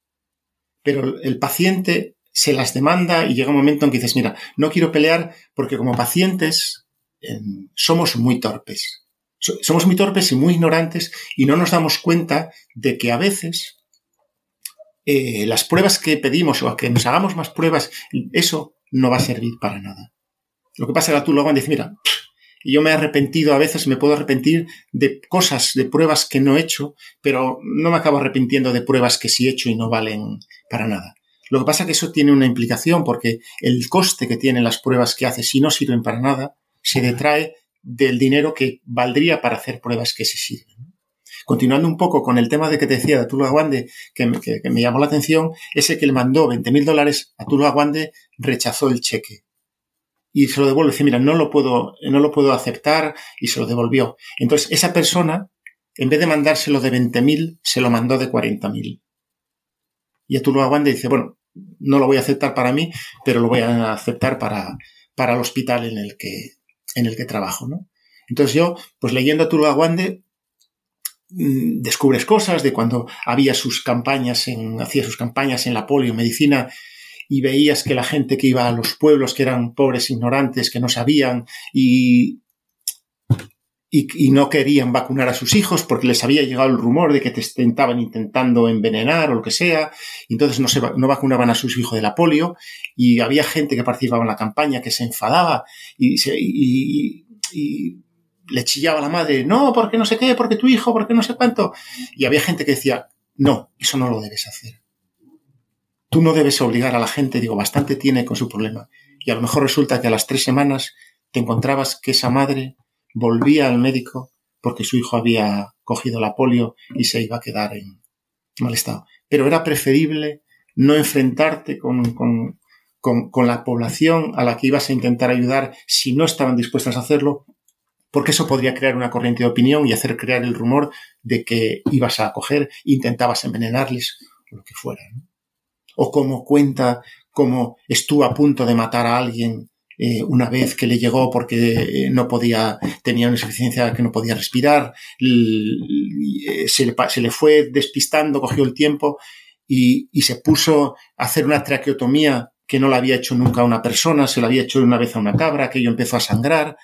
Pero el paciente se las demanda y llega un momento en que dices, mira, no quiero pelear porque como pacientes em, somos muy torpes. Somos muy torpes y muy ignorantes y no nos damos cuenta de que a veces eh, las pruebas que pedimos o a que nos hagamos más pruebas, eso no va a servir para nada. Lo que pasa es que tú luego dices, mira, y yo me he arrepentido, a veces me puedo arrepentir de cosas, de pruebas que no he hecho, pero no me acabo arrepintiendo de pruebas que sí he hecho y no valen para nada. Lo que pasa es que eso tiene una implicación porque el coste que tienen las pruebas que haces si no sirven para nada se detrae del dinero que valdría para hacer pruebas que se sirven. Continuando un poco con el tema de que te decía de Atulo Aguande, que, me llamó la atención, ese que le mandó 20 mil dólares a Atulo Aguande rechazó el cheque. Y se lo devuelve, dice, mira, no lo puedo, no lo puedo aceptar, y se lo devolvió. Entonces, esa persona, en vez de mandárselo de 20 mil, se lo mandó de 40 mil. Y Atulo Aguande dice, bueno, no lo voy a aceptar para mí, pero lo voy a aceptar para, para el hospital en el que, en el que trabajo, ¿no? Entonces yo, pues leyendo a Tuluaguande, mm, descubres cosas de cuando había sus campañas en, hacía sus campañas en la polio medicina y veías que la gente que iba a los pueblos que eran pobres ignorantes, que no sabían y y, no querían vacunar a sus hijos porque les había llegado el rumor de que te estaban intentando envenenar o lo que sea, y entonces no, se, no vacunaban a sus hijos de la polio, y había gente que participaba en la campaña que se enfadaba y, se, y, y le chillaba a la madre, no, porque no sé qué, porque tu hijo, porque no sé cuánto, y había gente que decía, no, eso no lo debes hacer. Tú no debes obligar a la gente, digo, bastante tiene con su problema. Y a lo mejor resulta que a las tres semanas te encontrabas que esa madre volvía al médico porque su hijo había cogido la polio y se iba a quedar en mal estado. Pero era preferible no enfrentarte con, con, con, la población a la que ibas a intentar ayudar si no estaban dispuestas a hacerlo, porque eso podría crear una corriente de opinión y hacer crear el rumor de que ibas a coger, intentabas envenenarles o lo que fuera. O como cuenta cómo estuvo a punto de matar a alguien eh, una vez que le llegó porque eh, no podía, tenía una insuficiencia que no podía respirar, eh, se, le, se le fue despistando, cogió el tiempo y, y, se puso a hacer una traqueotomía que no la había hecho nunca a una persona, se la había hecho una vez a una cabra, aquello empezó a sangrar.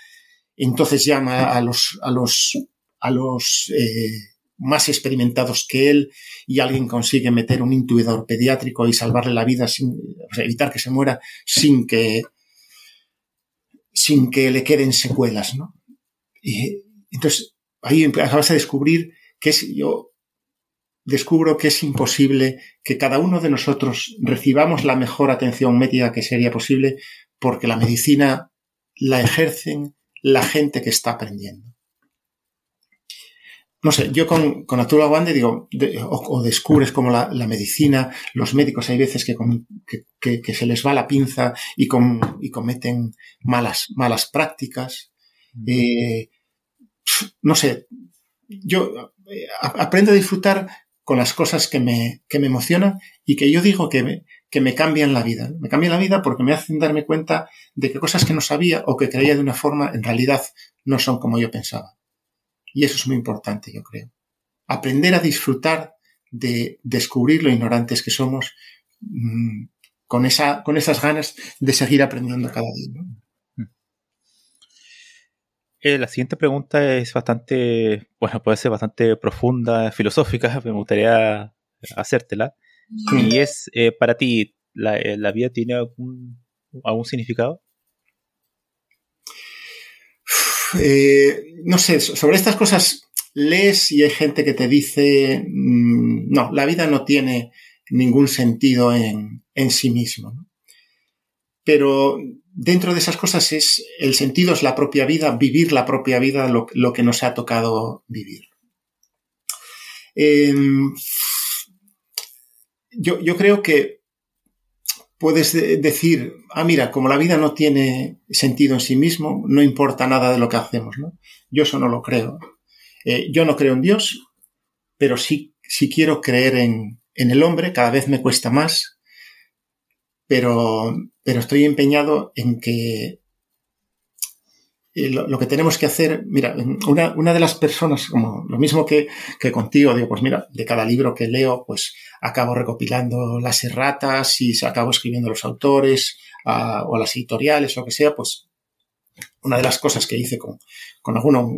Entonces llama a los, a los, a los más experimentados que él y alguien consigue meter un intuidor pediátrico y salvarle la vida sin, evitar que se muera sin que sin que le queden secuelas, ¿no? Y entonces ahí acabas de descubrir que es, yo descubro que es imposible que cada uno de nosotros recibamos la mejor atención médica que sería posible porque la medicina la ejercen la gente que está aprendiendo no sé, yo con, con Aguande digo, o, descubres como la, medicina, los médicos hay veces que, que, se les va la pinza y, con, y cometen malas, malas prácticas. Mm. Eh, no sé, yo eh, aprendo a disfrutar con las cosas que me, que me emocionan y que yo digo que me, que me cambian la vida. Me cambian la vida porque me hacen darme cuenta de que cosas que no sabía o que creía de una forma en realidad no son como yo pensaba. Y eso es muy importante, yo creo. aprender a disfrutar de descubrir lo ignorantes que somos mm, con, esa, con esas ganas de seguir aprendiendo cada día. Eh, la siguiente pregunta es bastante, bueno, puede ser bastante profunda, filosófica, [laughs] me gustaría hacértela. Y es, eh, para ti, ¿la, eh, ¿la, vida tiene algún, algún significado? No sé, sobre estas cosas lees y hay gente que te dice, mm, no, la vida no tiene ningún sentido en, en sí mismo. Pero dentro de esas cosas es el sentido es la propia vida, vivir la propia vida, lo, lo que nos ha tocado vivir. Eh, yo, yo, creo que puedes decir, ah, mira, como la vida no tiene sentido en sí mismo, no importa nada de lo que hacemos. ¿no? Yo eso no lo creo. Eh, yo no creo en Dios, pero sí, sí quiero creer en, en el hombre, cada vez me cuesta más, pero pero estoy empeñado en que lo, que tenemos que hacer, mira, una, una, de las personas, como lo mismo que, que, contigo, digo, pues mira, de cada libro que leo, pues acabo recopilando las erratas y acabo escribiendo los autores a, o las editoriales lo que sea, pues una de las cosas que hice con, con alguno,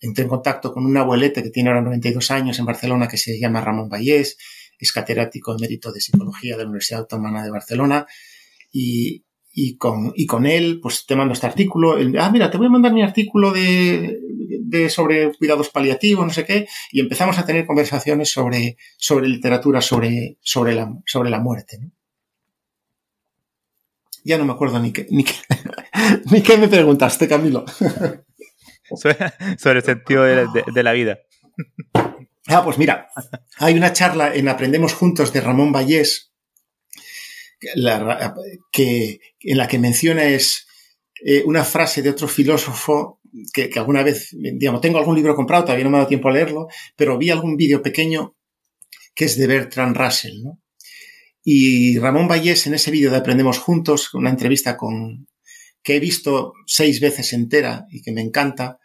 entré en contacto con un abuelete que tiene ahora 92 años en Barcelona que se llama Ramón Vallés, es catedrático de mérito de psicología de la Universidad Autónoma de Barcelona y, y, con, y con él, pues te mando este artículo. ah, mira, te voy a mandar mi artículo de, de, sobre cuidados paliativos, no sé qué, y empezamos a tener conversaciones sobre, sobre literatura, sobre, sobre, la, sobre la muerte. ¿no? Ya no me acuerdo ni qué, ni qué, [laughs] ni qué me preguntaste, Camilo. [laughs] sobre, el sentido de, de, de la vida. Ah, pues mira, hay una charla en Aprendemos Juntos de Ramón Vallés, la, que, en la que menciona es eh, una frase de otro filósofo que, que, alguna vez, digamos, tengo algún libro comprado, todavía no me ha dado tiempo a leerlo, pero vi algún vídeo pequeño que es de Bertrand Russell, ¿no? Y Ramón Vallés, en ese vídeo de Aprendemos Juntos, una entrevista con, que he visto seis veces entera y que me encanta,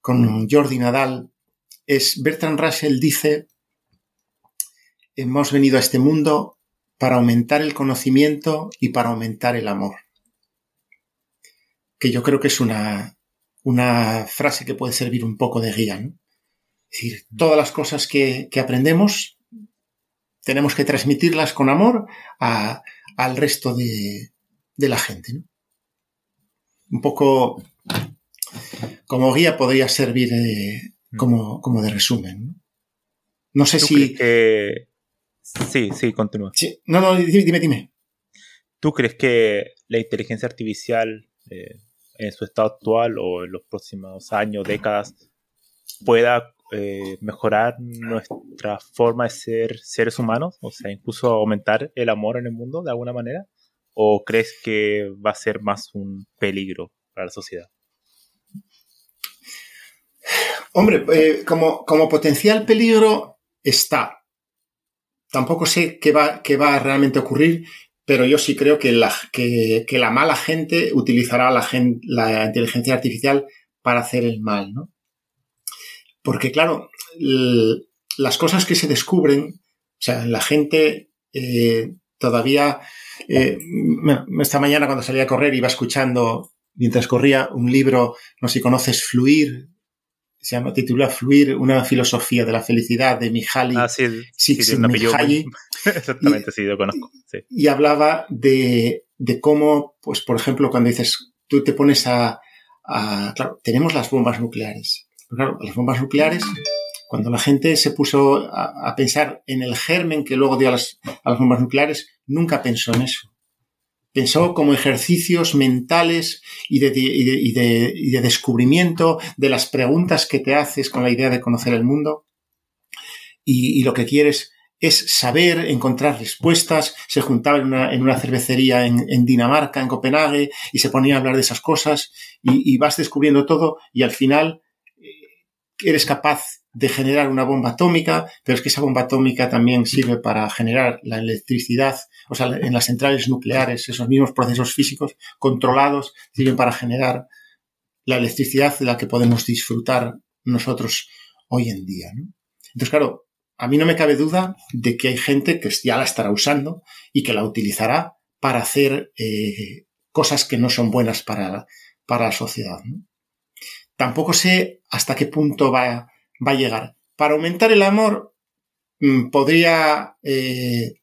con Jordi Nadal, es Bertrand Russell dice, hemos venido a este mundo para aumentar el conocimiento y para aumentar el amor. Que yo creo que es una, una frase que puede servir un poco de guía. ¿no? Es decir, todas las cosas que, que aprendemos tenemos que transmitirlas con amor a, al resto de, de la gente. ¿no? Un poco como guía podría servir como, como de resumen. ¿no? No sé si. Que Sí, sí, continúa. Sí. No, no, dime, dime, ¿Tú crees que la inteligencia artificial eh, en su estado actual o en los próximos años, décadas, pueda eh, mejorar nuestra forma de ser seres humanos? O sea, incluso aumentar el amor en el mundo de alguna manera? ¿O crees que va a ser más un peligro para la sociedad? Hombre, eh, como, como potencial peligro está, Tampoco sé qué va, qué va a realmente ocurrir, pero yo sí creo que la, que, la mala gente utilizará la, la, inteligencia artificial para hacer el mal, ¿no? Porque, claro, las cosas que se descubren, o sea, la gente eh, todavía, eh, esta mañana cuando salía a correr iba escuchando, mientras corría, un libro, no sé si conoces, Fluir, se llama, titula Fluir, una filosofía de la felicidad de Mihaly ah, sí, sí, Mihaly. [laughs] Exactamente, y, sí, lo conozco. Sí. Y hablaba de, de, cómo, pues, por ejemplo, cuando dices, tú te pones a, a claro, tenemos las bombas nucleares. Pero claro, las bombas nucleares, cuando la gente se puso a, a pensar en el germen que luego dio a las, a las bombas nucleares, nunca pensó en eso pensó como ejercicios mentales y de, y, de, y, de, descubrimiento de las preguntas que te haces con la idea de conocer el mundo. Y, lo que quieres es saber, encontrar respuestas. Se juntaba en una, en una cervecería en, en, Dinamarca, en Copenhague, y se ponía a hablar de esas cosas y, vas descubriendo todo y al final eres capaz de generar una bomba atómica, pero es que esa bomba atómica también sirve para generar la electricidad, o sea, en las centrales nucleares, esos mismos procesos físicos controlados sirven para generar la electricidad de la que podemos disfrutar nosotros hoy en día. ¿no? Entonces, claro, a mí no me cabe duda de que hay gente que ya la estará usando y que la utilizará para hacer eh, cosas que no son buenas para, para la sociedad. Tampoco sé hasta qué punto va, va, a llegar. Para aumentar el amor, mm, podría eh,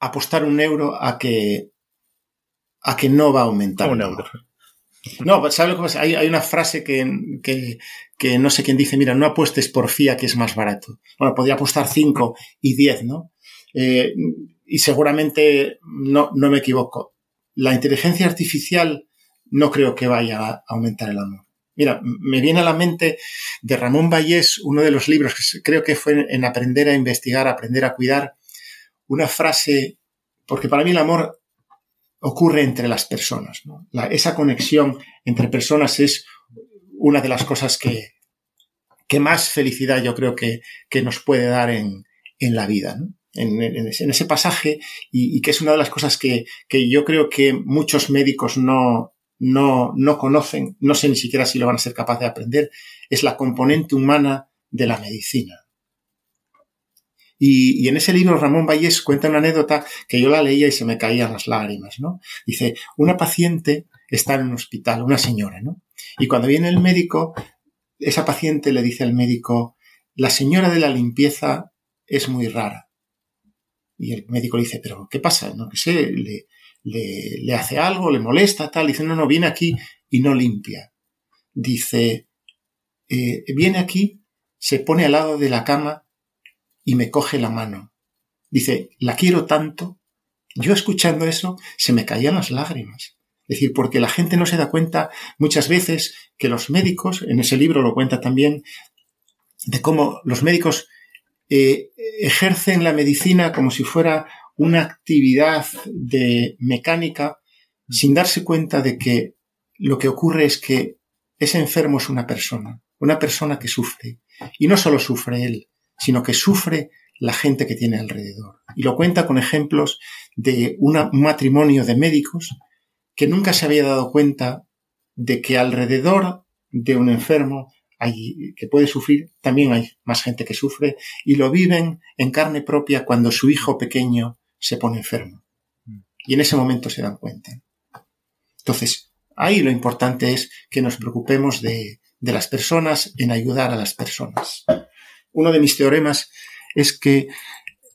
apostar un euro a que, a que no va a aumentar. Un euro. No, ¿sabes lo que pasa? Hay, una frase que, que, no sé quién dice, mira, no apuestes por FIA que es más barato. Bueno, podría apostar 5 y 10, ¿no? Eh, y seguramente no, no me equivoco. La inteligencia artificial no creo que vaya a aumentar el amor. Mira, me viene a la mente de Ramón Vallés, uno de los libros que creo que fue en Aprender a investigar, Aprender a cuidar, una frase, porque para mí el amor ocurre entre las personas. esa conexión entre personas es una de las cosas que, que más felicidad yo creo que, que nos puede dar en, en la vida. En, en, ese, pasaje y, que es una de las cosas que, que yo creo que muchos médicos no, no, no conocen, no sé ni siquiera si lo van a ser capaces de aprender, es la componente humana de la medicina. Y, en ese libro Ramón Vallés cuenta una anécdota que yo la leía y se me caían las lágrimas, ¿no? Dice, una paciente está en un hospital, una señora, ¿no? Y cuando viene el médico, esa paciente le dice al médico, la señora de la limpieza es muy rara. Y el médico le dice, pero ¿qué pasa? No que sé, le, le, hace algo, le molesta, tal. Dice, no, no, viene aquí y no limpia. Dice, eh, viene aquí, se pone al lado de la cama y me coge la mano. Dice, la quiero tanto. Yo escuchando eso se me caían las lágrimas. Es decir, porque la gente no se da cuenta muchas veces que los médicos, en ese libro lo cuenta también, de cómo los médicos eh, ejercen la medicina como si fuera una actividad de mecánica sin darse cuenta de que lo que ocurre es que ese enfermo es una persona, una persona que sufre. Y no solo sufre él, sino que sufre la gente que tiene alrededor. Y lo cuenta con ejemplos de un matrimonio de médicos que nunca se había dado cuenta de que alrededor de un enfermo hay, que puede sufrir, también hay más gente que sufre y lo viven en carne propia cuando su hijo pequeño se pone enfermo. Y en ese momento se dan cuenta. Entonces, ahí lo importante es que nos preocupemos de, de las personas en ayudar a las personas uno de mis teoremas es que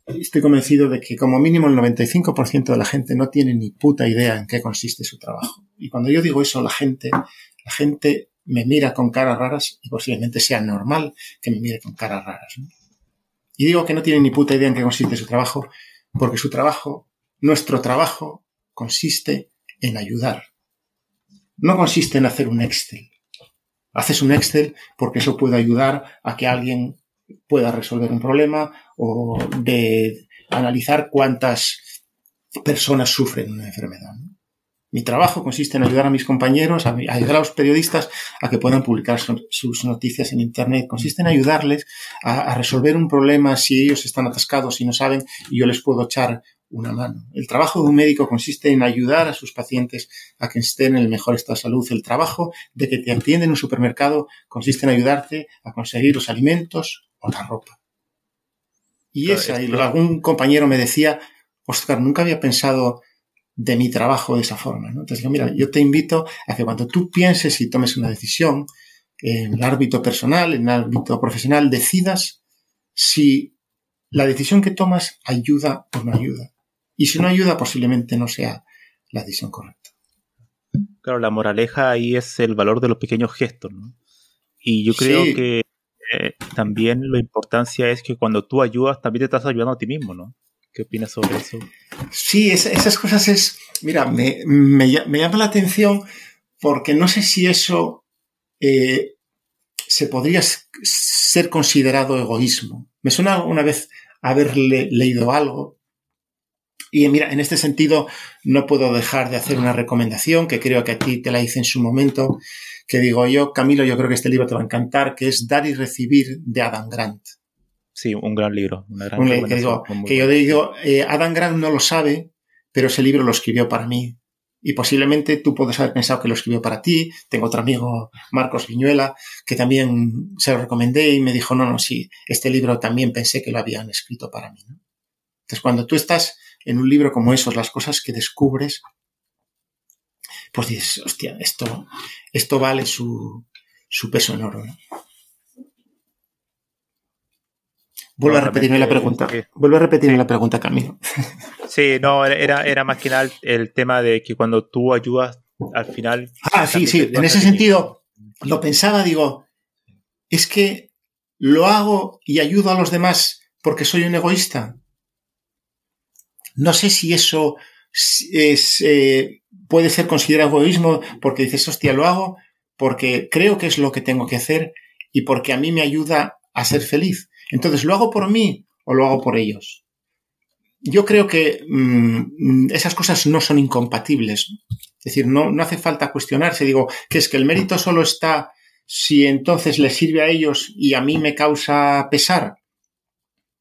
estoy convencido de que como mínimo el 95% de la gente no tiene ni puta idea en qué consiste su trabajo. Y cuando yo digo eso, la gente, la gente me mira con caras raras y posiblemente sea normal que me mire con caras raras. Y digo que no tiene ni puta idea en qué consiste su trabajo porque su trabajo, nuestro trabajo, consiste en ayudar. No consiste en hacer un Excel. Haces un Excel porque eso puede ayudar a que alguien pueda resolver un problema o de analizar cuántas personas sufren una enfermedad. Mi trabajo consiste en ayudar a mis compañeros, a, ayudar a los periodistas a que puedan publicar sus noticias en Internet. Consiste en ayudarles a, resolver un problema si ellos están atascados y no saben y yo les puedo echar una mano. El trabajo de un médico consiste en ayudar a sus pacientes a que estén en el mejor estado de salud. El trabajo de que te atienden en un supermercado consiste en ayudarte a conseguir los alimentos o la ropa. Y esa, y algún compañero me decía, Oscar, nunca había pensado de mi trabajo de esa forma. ¿no? Entonces, mira, yo te invito a que cuando tú pienses y tomes una decisión en el ámbito personal, en el ámbito profesional, decidas si la decisión que tomas ayuda o no ayuda. Y si no ayuda, posiblemente no sea la decisión correcta. Claro, la moraleja ahí es el valor de los pequeños gestos, ¿no? Y yo creo que eh, también la importancia es que cuando tú ayudas, también te estás ayudando a ti mismo, ¿no? ¿Qué opinas sobre eso? Sí, esas cosas es, mira, me, me, llama la atención porque no sé si eso eh, se podría ser considerado egoísmo. Me suena una vez haber leído algo y mira, en este sentido no puedo dejar de hacer una recomendación que creo que a ti te la hice en su momento, que digo yo, Camilo, yo creo que este libro te va a encantar, que es Dar y Recibir de Adam Grant. Sí, un gran libro. Una gran que, digo, que yo digo, eh, Adam Grant no lo sabe, pero ese libro lo escribió para mí. Y posiblemente tú puedes haber pensado que lo escribió para ti. Tengo otro amigo, Marcos Viñuela, que también se lo recomendé y me dijo, no, no, sí, este libro también pensé que lo habían escrito para mí. Entonces, cuando tú estás en un libro como esos, las cosas que descubres, pues dices, hostia, esto, esto vale su, su peso en oro. Vuelve a repetirme la pregunta. Vuelve a repetirme la pregunta, Camilo. [laughs] Sí, no, era, era más que nada el tema de que cuando tú ayudas, al final. Ah, sí, sí. En ese sentido, lo pensaba, digo, es que lo hago y ayudo a los demás porque soy un egoísta. No sé si eso es, eh, puede ser considerado egoísmo porque dices, hostia, lo hago porque creo que es lo que tengo que hacer y porque a mí me ayuda a ser feliz. Entonces, ¿lo hago por mí o lo hago por ellos? Yo creo que mm, esas cosas no son incompatibles. Es decir, no, no hace falta cuestionarse. Digo, que es que el mérito solo está si entonces les sirve a ellos y a mí me causa pesar.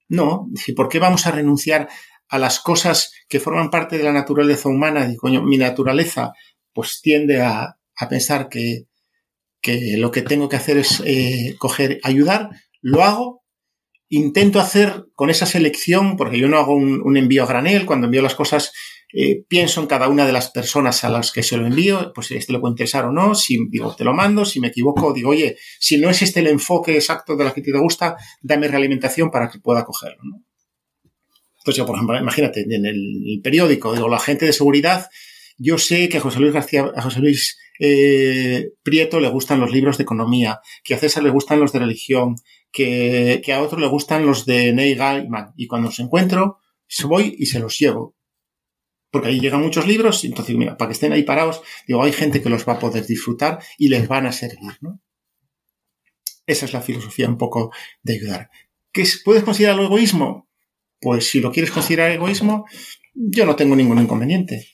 No, ¿por qué vamos a renunciar a las cosas que forman parte de la naturaleza humana? Digo, coño, mi naturaleza pues tiende a, pensar que, que, lo que tengo que hacer es eh, coger, ayudar, lo hago intento hacer con esa selección, porque yo no hago un, envío a granel, cuando envío las cosas eh, pienso en cada una de las personas a las que se lo envío, pues este le puede interesar o no, si digo, te lo mando, si me equivoco, digo, oye, si no es este el enfoque exacto de la que te gusta, dame realimentación para que pueda cogerlo. Entonces yo, por ejemplo, imagínate, en el, periódico, digo, la gente de seguridad, yo sé que a José Luis García, a José Luis eh, Prieto le gustan los libros de economía, que a César le gustan los de religión, que, a otro le gustan los de Neil Gaiman. Y cuando los encuentro, voy y se los llevo. Porque ahí llegan muchos libros, entonces, mira, para que estén ahí parados, digo, hay gente que los va a poder disfrutar y les van a servir, ¿no? Esa es la filosofía un poco de ayudar. ¿Qué ¿Puedes considerarlo egoísmo? Pues si lo quieres considerar egoísmo, yo no tengo ningún inconveniente.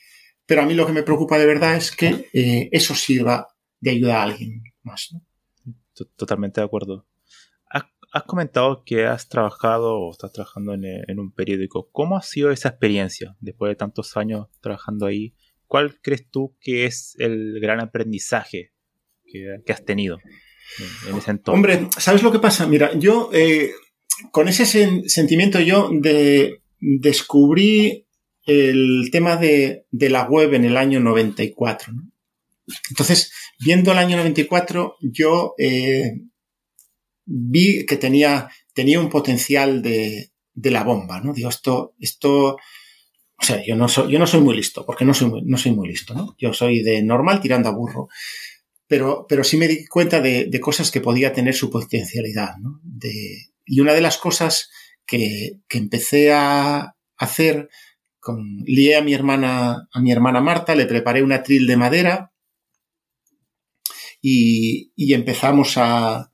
Pero a mí lo que me preocupa de verdad es que eh, eso sirva de ayuda a alguien más. Totalmente de acuerdo. Has, comentado que has trabajado o estás trabajando en, un periódico. ¿Cómo ha sido esa experiencia después de tantos años trabajando ahí? ¿Cuál crees tú que es el gran aprendizaje que, has tenido en, ese entorno? Hombre, ¿sabes lo que pasa? Mira, yo eh, con ese sentimiento yo de descubrí el tema de, la web en el año 94. Entonces, viendo el año 94, yo eh, vi que tenía, tenía un potencial de, la bomba, ¿no? Digo, esto, esto, o sea, yo no soy, yo no soy muy listo, porque no soy no soy muy listo, ¿no? Yo soy de normal tirando a burro. Pero, pero sí me di cuenta de, cosas que podía tener su potencialidad, ¿no? De, y una de las cosas que, que empecé a hacer lié a mi hermana, a mi hermana Marta, le preparé un atril de madera y, empezamos a,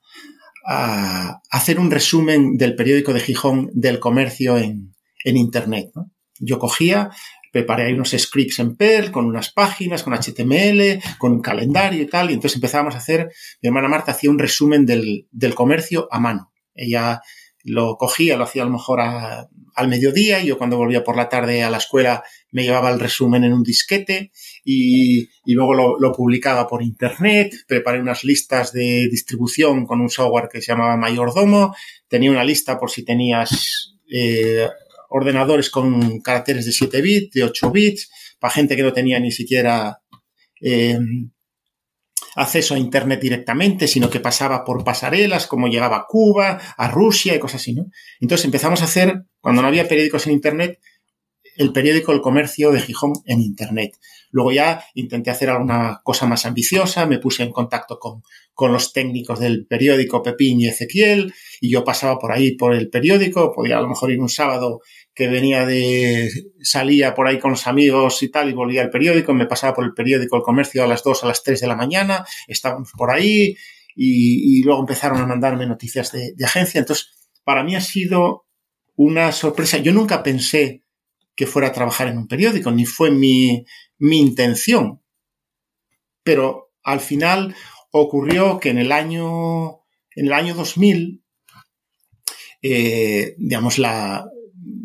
hacer un resumen del periódico de Gijón del comercio en, Internet. Yo cogía, preparé ahí unos scripts en Perl, con unas páginas, con HTML, con un calendario y tal, y entonces empezábamos a hacer, mi hermana Marta hacía un resumen del, del comercio a mano. Ella lo cogía, lo hacía a lo mejor al mediodía y yo cuando volvía por la tarde a la escuela me llevaba el resumen en un disquete y, luego lo, publicaba por internet, preparé unas listas de distribución con un software que se llamaba Mayordomo, tenía una lista por si tenías eh, ordenadores con caracteres de 7 bits, de 8 bits, para gente que no tenía ni siquiera eh, acceso a Internet directamente, sino que pasaba por pasarelas, como llegaba a Cuba, a Rusia y cosas así, ¿no? Entonces empezamos a hacer, cuando no había periódicos en Internet, el periódico El Comercio de Gijón en Internet. Luego ya intenté hacer alguna cosa más ambiciosa, me puse en contacto con, con los técnicos del periódico Pepín y Ezequiel, y yo pasaba por ahí por el periódico, podía a lo mejor ir un sábado que venía de, salía por ahí con los amigos y tal, y volvía al periódico, me pasaba por el periódico El Comercio a las 2, a las 3 de la mañana, estábamos por ahí, y, luego empezaron a mandarme noticias de, de agencia. Entonces, para mí ha sido una sorpresa. Yo nunca pensé que fuera a trabajar en un periódico, ni fue mi, intención. Pero al final ocurrió que en el año, en el año 2000, eh, digamos, la,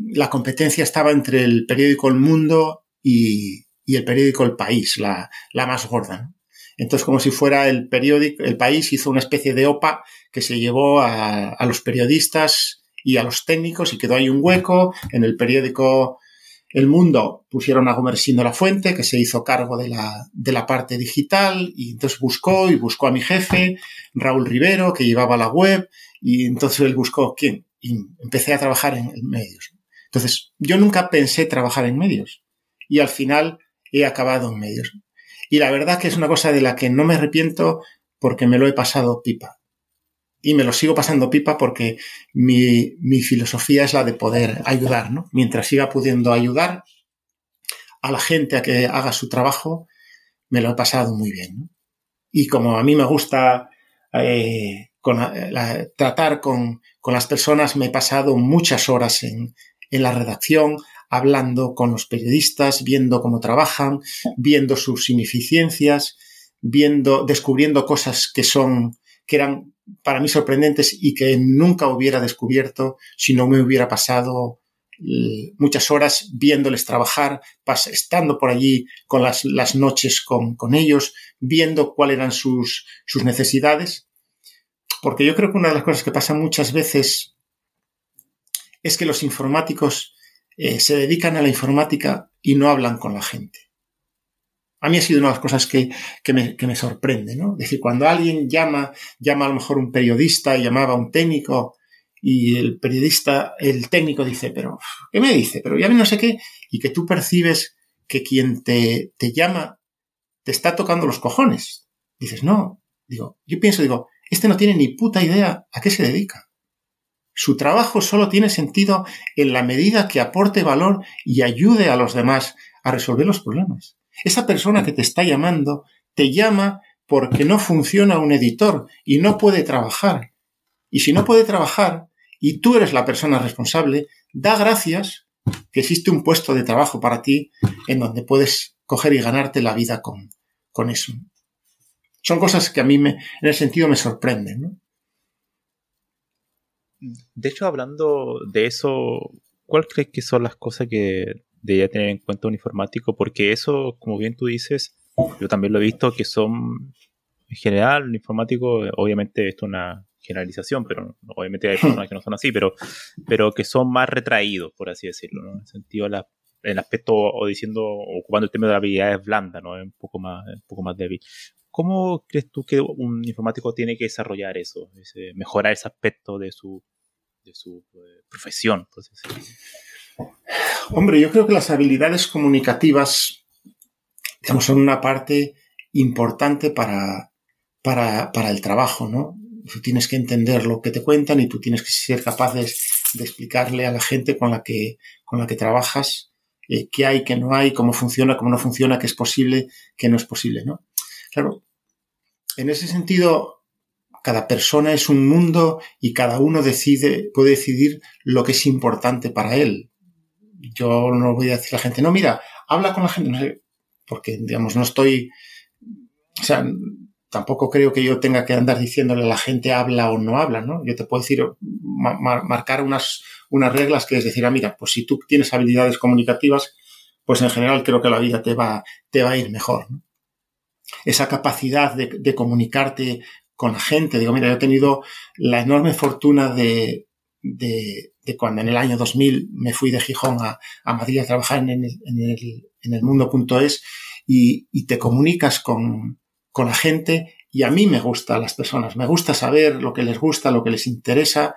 la, competencia estaba entre el periódico El Mundo y, y el periódico El País, la, la más gorda. Entonces, como si fuera el periódico, El País hizo una especie de OPA que se llevó a los periodistas y a los técnicos y quedó ahí un hueco. En el periódico El Mundo pusieron a Gomersino La Fuente, que se hizo cargo de la, de la parte digital y entonces buscó y buscó a mi jefe, Raúl Rivero, que llevaba la web y entonces él buscó quién y empecé a trabajar en, en medios. Entonces, yo nunca pensé trabajar en medios y al final he acabado en medios. Y la verdad que es una cosa de la que no me arrepiento porque me lo he pasado pipa. Y me lo sigo pasando pipa porque mi, mi filosofía es la de poder ayudar, ¿no? Mientras siga pudiendo ayudar a la gente a que haga su trabajo, me lo he pasado muy bien. ¿no? Y como a mí me gusta eh, con la, tratar con, con, las personas, me he pasado muchas horas en, en la redacción, hablando con los periodistas, viendo cómo trabajan, viendo sus ineficiencias, viendo, descubriendo cosas que son, que eran para mí sorprendentes y que nunca hubiera descubierto si no me hubiera pasado eh, muchas horas viéndoles trabajar, estando por allí con las, noches con, ellos, viendo cuáles eran sus, sus necesidades. Porque yo creo que una de las cosas que pasa muchas veces es que los informáticos eh, se dedican a la informática y no hablan con la gente. A mí ha sido una de las cosas que, que, me, que me, sorprende, ¿no? Es decir, cuando alguien llama, llama a lo mejor un periodista, llamaba a un técnico, y el periodista, el técnico dice, pero, ¿qué me dice? Pero ya no sé qué, y que tú percibes que quien te, te llama te está tocando los cojones. Dices, no, digo, yo pienso, digo, este no tiene ni puta idea a qué se dedica. Su trabajo solo tiene sentido en la medida que aporte valor y ayude a los demás a resolver los problemas. Esa persona que te está llamando te llama porque no funciona un editor y no puede trabajar. Y si no puede trabajar y tú eres la persona responsable, da gracias que existe un puesto de trabajo para ti en donde puedes coger y ganarte la vida con, con eso. Son cosas que a mí me, en el sentido me sorprenden. De hecho, hablando de eso, ¿cuál crees que son las cosas que debería tener en cuenta un informático? Porque eso, como bien tú dices, yo también lo he visto que son, en general, un informático, obviamente esto es una generalización, pero obviamente hay personas [laughs] que no son así, pero, pero que son más retraídos, por así decirlo, ¿no? En el sentido, la, el aspecto, o diciendo, ocupando el tema de la habilidad es blanda, ¿no? Es un poco más, un poco más débil. ¿Cómo crees tú que un informático tiene que desarrollar eso, ese, mejorar ese aspecto de su, de su eh, profesión? Entonces, Hombre, yo creo que las habilidades comunicativas, son una parte importante para, para, para el trabajo, ¿no? Tú tienes que entender lo que te cuentan y tú tienes que ser capaz de, de explicarle a la gente con la que, con la que trabajas eh, qué hay, qué no hay, cómo funciona, cómo no funciona, qué es posible, qué no es posible, ¿no? Claro, en ese sentido, cada persona es un mundo y cada uno decide, puede decidir lo que es importante para él. Yo no voy a decir a la gente, no, mira, habla con la gente, no sé, porque, digamos, no estoy, o sea, tampoco creo que yo tenga que andar diciéndole a la gente habla o no habla, ¿no? Yo te puedo decir, mar, marcar unas, unas reglas que es decir, ah, mira, pues si tú tienes habilidades comunicativas, pues en general creo que la vida te va, te va a ir mejor, ¿no? esa capacidad de, de, comunicarte con la gente. Digo, mira, yo he tenido la enorme fortuna de, de, de cuando en el año 2000 me fui de Gijón a, a Madrid a trabajar en el, en el, en el mundo.es y, y te comunicas con, con la gente y a mí me gusta las personas, me gusta saber lo que les gusta, lo que les interesa,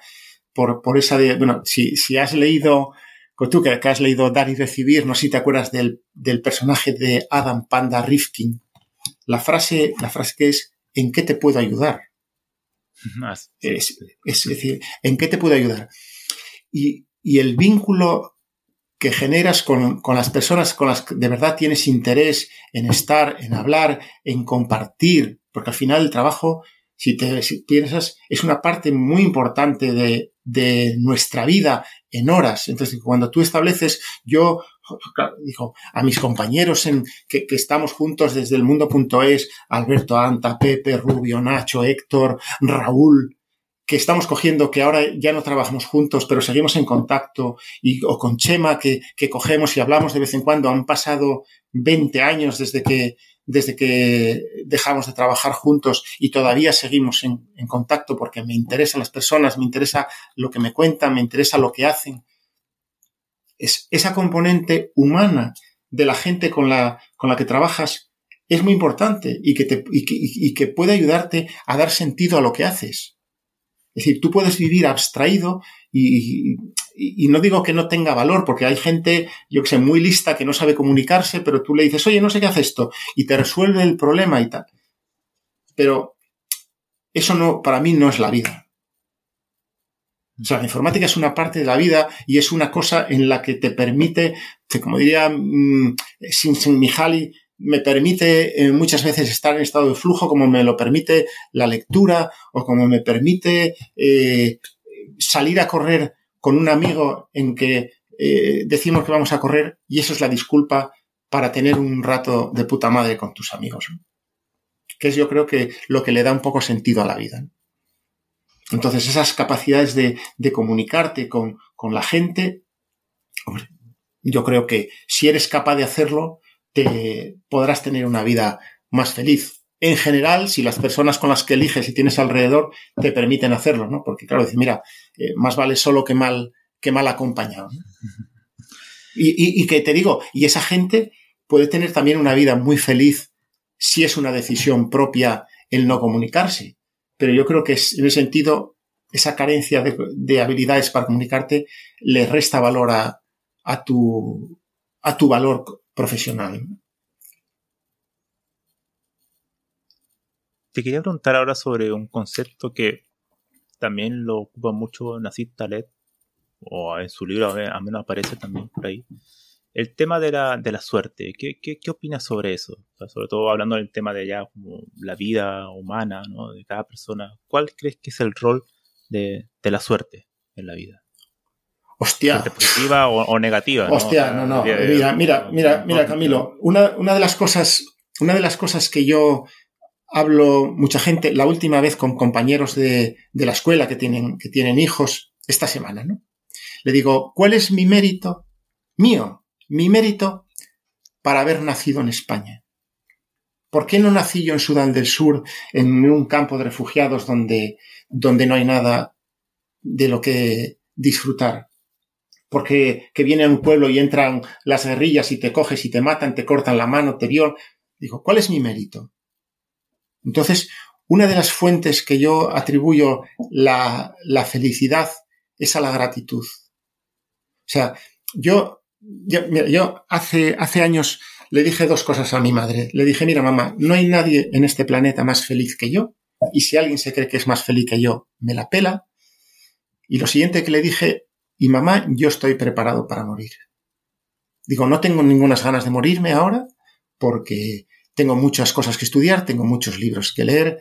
por, por esa de, bueno, si, si has leído, tú que, que has leído Dar y Recibir, no sé si te acuerdas del, del personaje de Adam Panda Rifkin, la frase, la frase que es ¿en qué te puedo ayudar? [laughs] Es, es, decir, ¿en qué te puedo ayudar? Y, el vínculo que generas con, con, las personas con las que de verdad tienes interés en estar, en hablar, en compartir, porque al final el trabajo, si te piensas, es una parte muy importante de, de nuestra vida en horas. Entonces, cuando tú estableces, yo dijo, a mis compañeros en, que, que estamos juntos desde el mundo.es, Alberto Anta, Pepe, Rubio, Nacho, Héctor, Raúl, que estamos cogiendo, que ahora ya no trabajamos juntos, pero seguimos en contacto, y, o con Chema, que, que cogemos y hablamos de vez en cuando, han pasado 20 años desde que, desde que dejamos de trabajar juntos y todavía seguimos en, contacto porque me interesan las personas, me interesa lo que me cuentan, me interesa lo que hacen. Es esa componente humana de la gente con la, con la que trabajas es muy importante y que, te, y que, y que puede ayudarte a dar sentido a lo que haces. Es decir, tú puedes vivir abstraído y, no digo que no tenga valor, porque hay gente, yo que sé, muy lista que no sabe comunicarse, pero tú le dices, oye, no sé qué hace esto, y te resuelve el problema y tal. Pero eso no, para mí no es la vida. O sea, la informática es una parte de la vida y es una cosa en la que te permite, como diría mm, Sin Sin Mihaly, me permite eh, muchas veces estar en estado de flujo, como me lo permite la lectura o como me permite eh, salir a correr con un amigo en que eh, decimos que vamos a correr y eso es la disculpa para tener un rato de puta madre con tus amigos. Que es yo creo que lo que le da un poco sentido a la vida. Entonces esas capacidades de, comunicarte con, con la gente, hombre, yo creo que si eres capaz de hacerlo, te podrás tener una vida más feliz. En general, si las personas con las que eliges y tienes alrededor te permiten hacerlo, ¿no? Porque claro, dice, mira, eh, más vale solo que mal, que mal acompañado. [laughs] Y, y, y que te digo, y esa gente puede tener también una vida muy feliz si es una decisión propia el no comunicarse. Pero yo creo que en ese sentido, esa carencia de, de habilidades para comunicarte le resta valor a, a, tu, a tu valor profesional. Te quería preguntar ahora sobre un concepto que también lo ocupa mucho Nassim Taleb, o en su libro a menos aparece también por ahí. El tema de la, de la suerte, ¿qué, qué, qué opinas sobre eso? sobre todo hablando del tema de ya como la vida humana. De cada persona. ¿Cuál crees que es el rol de, de la suerte en la vida? Hostia. Positiva o, o negativa. Hostia, no, no. Mira, mira, mira, mira, Camilo. Una, una de las cosas, una de las cosas que yo hablo mucha gente, la última vez con compañeros de, de la escuela que tienen, que tienen hijos, esta semana, ¿no? Le digo, ¿cuál es mi mérito? Mío, mi mérito para haber nacido en España. ¿Por qué no nací yo en Sudán del Sur, en un campo de refugiados donde, donde no hay nada de lo que disfrutar? Porque que viene a un pueblo y entran las guerrillas y te coges y te matan, te cortan la mano, te violan. Digo, ¿cuál es mi mérito? Entonces, una de las fuentes que yo atribuyo la, la felicidad es a la gratitud. O sea, yo, yo, yo hace, hace años le dije dos cosas a mi madre. Le dije, mira mamá, no hay nadie en este planeta más feliz que yo, y si alguien se cree que es más feliz que yo, me la pela. Y lo siguiente que le dije y mamá, yo estoy preparado para morir. Digo, no tengo ninguna ganas de morirme ahora porque tengo muchas cosas que estudiar, tengo muchos libros que leer,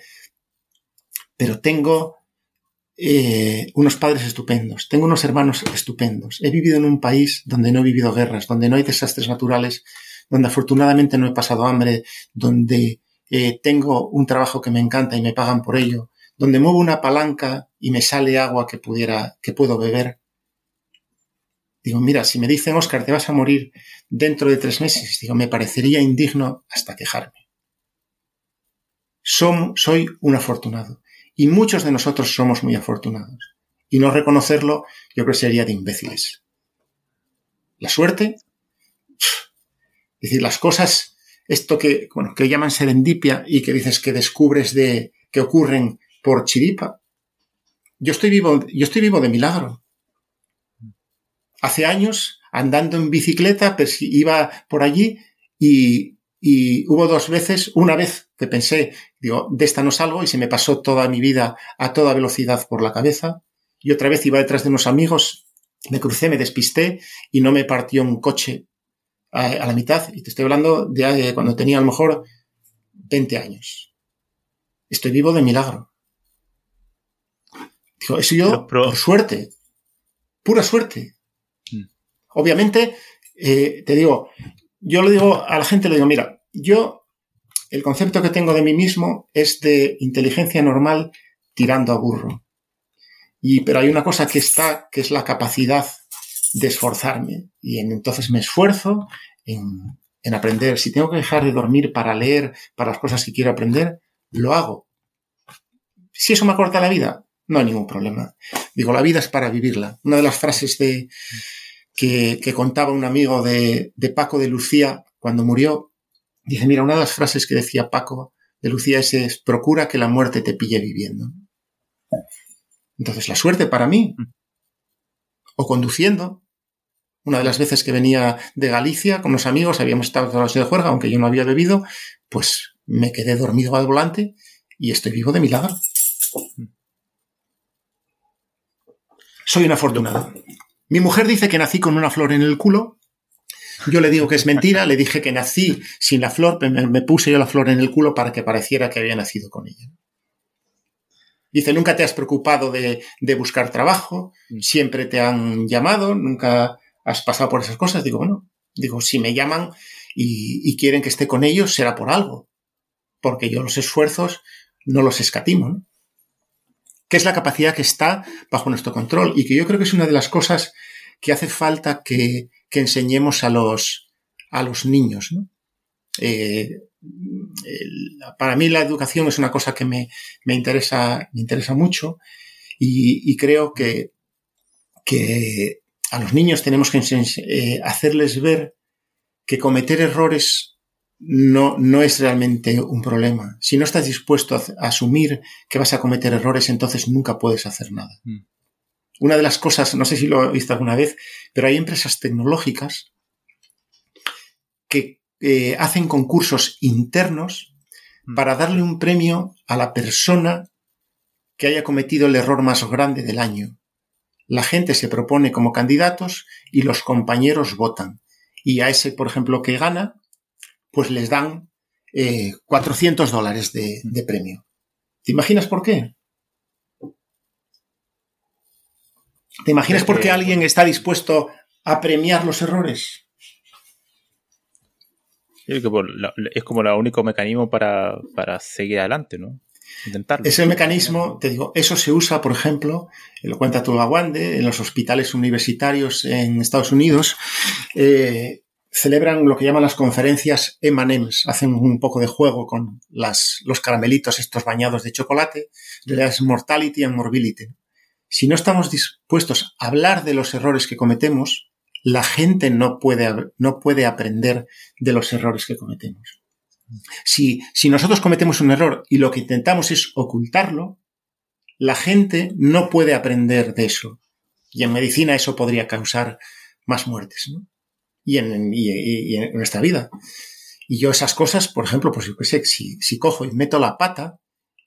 pero tengo eh, unos padres estupendos, tengo unos hermanos estupendos. He vivido en un país donde no he vivido guerras, donde no hay desastres naturales, donde afortunadamente no he pasado hambre, donde eh, tengo un trabajo que me encanta y me pagan por ello, donde muevo una palanca y me sale agua que pudiera, que puedo beber. Digo, mira, si me dicen, Oscar, te vas a morir dentro de tres meses, digo, me parecería indigno hasta quejarme. soy un afortunado. Y muchos de nosotros somos muy afortunados. Y no reconocerlo, yo creo que sería de imbéciles. La suerte, es decir, las cosas, esto que, bueno, que llaman serendipia y que dices que descubres de, que ocurren por chiripa. Yo estoy vivo, yo estoy vivo de milagro hace años, andando en bicicleta, pues iba por allí y, y hubo dos veces, una vez que pensé, digo, de esta no salgo y se me pasó toda mi vida a toda velocidad por la cabeza. Y otra vez iba detrás de unos amigos, me crucé, me despisté y no me partió un coche a, a la mitad. Y te estoy hablando de cuando tenía a lo mejor 20 años. Estoy vivo de milagro. Digo, eso yo, por suerte, pura suerte. Obviamente, eh, te digo, yo le digo a la gente, le digo, mira, yo, el concepto que tengo de mí mismo es de inteligencia normal tirando a burro. Y, pero hay una cosa que está, que es la capacidad de esforzarme. Y entonces me esfuerzo en, en aprender. Si tengo que dejar de dormir para leer, para las cosas que quiero aprender, lo hago. Si eso me acorta la vida, no hay ningún problema. Digo, la vida es para vivirla. Una de las frases de, que, contaba un amigo de, de, Paco de Lucía cuando murió, dice, mira, una de las frases que decía Paco de Lucía es, procura que la muerte te pille viviendo. Entonces, la suerte para mí, o conduciendo, una de las veces que venía de Galicia con los amigos, habíamos estado todos de juerga, aunque yo no había bebido, pues me quedé dormido al volante y estoy vivo de milagro. Soy un afortunado. Mi mujer dice que nací con una flor en el culo. Yo le digo que es mentira, le dije que nací sin la flor, me, me puse yo la flor en el culo para que pareciera que había nacido con ella. Dice, nunca te has preocupado de, de, buscar trabajo, mm. siempre te han llamado, nunca has pasado por esas cosas. Digo, bueno, digo, si me llaman y, y quieren que esté con ellos, será por algo, porque yo los esfuerzos no los escatimo. ¿no? Que es la capacidad que está bajo nuestro control y que yo creo que es una de las cosas que hace falta que, que enseñemos a los, a los niños. ¿no? Eh, para mí la educación es una cosa que me, me interesa, me interesa mucho y, y creo que, que, a los niños tenemos que eh, hacerles ver que cometer errores no, no es realmente un problema. Si no estás dispuesto a, asumir que vas a cometer errores, entonces nunca puedes hacer nada. Mm. Una de las cosas, no sé si lo he visto alguna vez, pero hay empresas tecnológicas que eh, hacen concursos internos mm. para darle un premio a la persona que haya cometido el error más grande del año. La gente se propone como candidatos y los compañeros votan. Y a ese, por ejemplo, que gana, pues les dan eh, 400 dólares de, de premio. ¿Te imaginas por qué? ¿Te imaginas por qué alguien está dispuesto a premiar los errores? Es como el único mecanismo para, para, seguir adelante, ¿no? Intentarlo. Ese mecanismo, te digo, eso se usa, por ejemplo, lo cuenta Tulawande, en los hospitales universitarios en Estados Unidos. Eh, celebran lo que llaman las conferencias M&M's, hacen un poco de juego con las, los caramelitos estos bañados de chocolate, de mortality and morbidity. Si no estamos dispuestos a hablar de los errores que cometemos, la gente no puede, no puede aprender de los errores que cometemos. Si, si nosotros cometemos un error y lo que intentamos es ocultarlo, la gente no puede aprender de eso. Y en medicina eso podría causar más muertes. ¿no? Y en, y, y en nuestra vida. Y yo esas cosas, por ejemplo, pues yo qué sé, si, si cojo y meto la pata,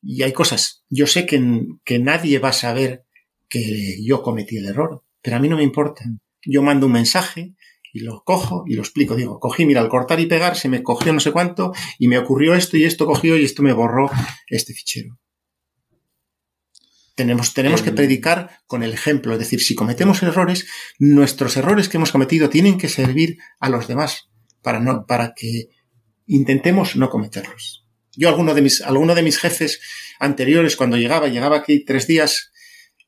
y hay cosas, yo sé que, que nadie va a saber que yo cometí el error, pero a mí no me importa. Yo mando un mensaje y lo cojo y lo explico. Digo, cogí, mira, al cortar y pegar se me cogió no sé cuánto y me ocurrió esto y esto cogió y esto me borró este fichero. Tenemos, tenemos que predicar con el ejemplo, es decir, si cometemos errores, nuestros errores que hemos cometido tienen que servir a los demás para, no, para que intentemos no cometerlos. Yo, alguno de mis, alguno de mis jefes anteriores, cuando llegaba, llegaba aquí tres días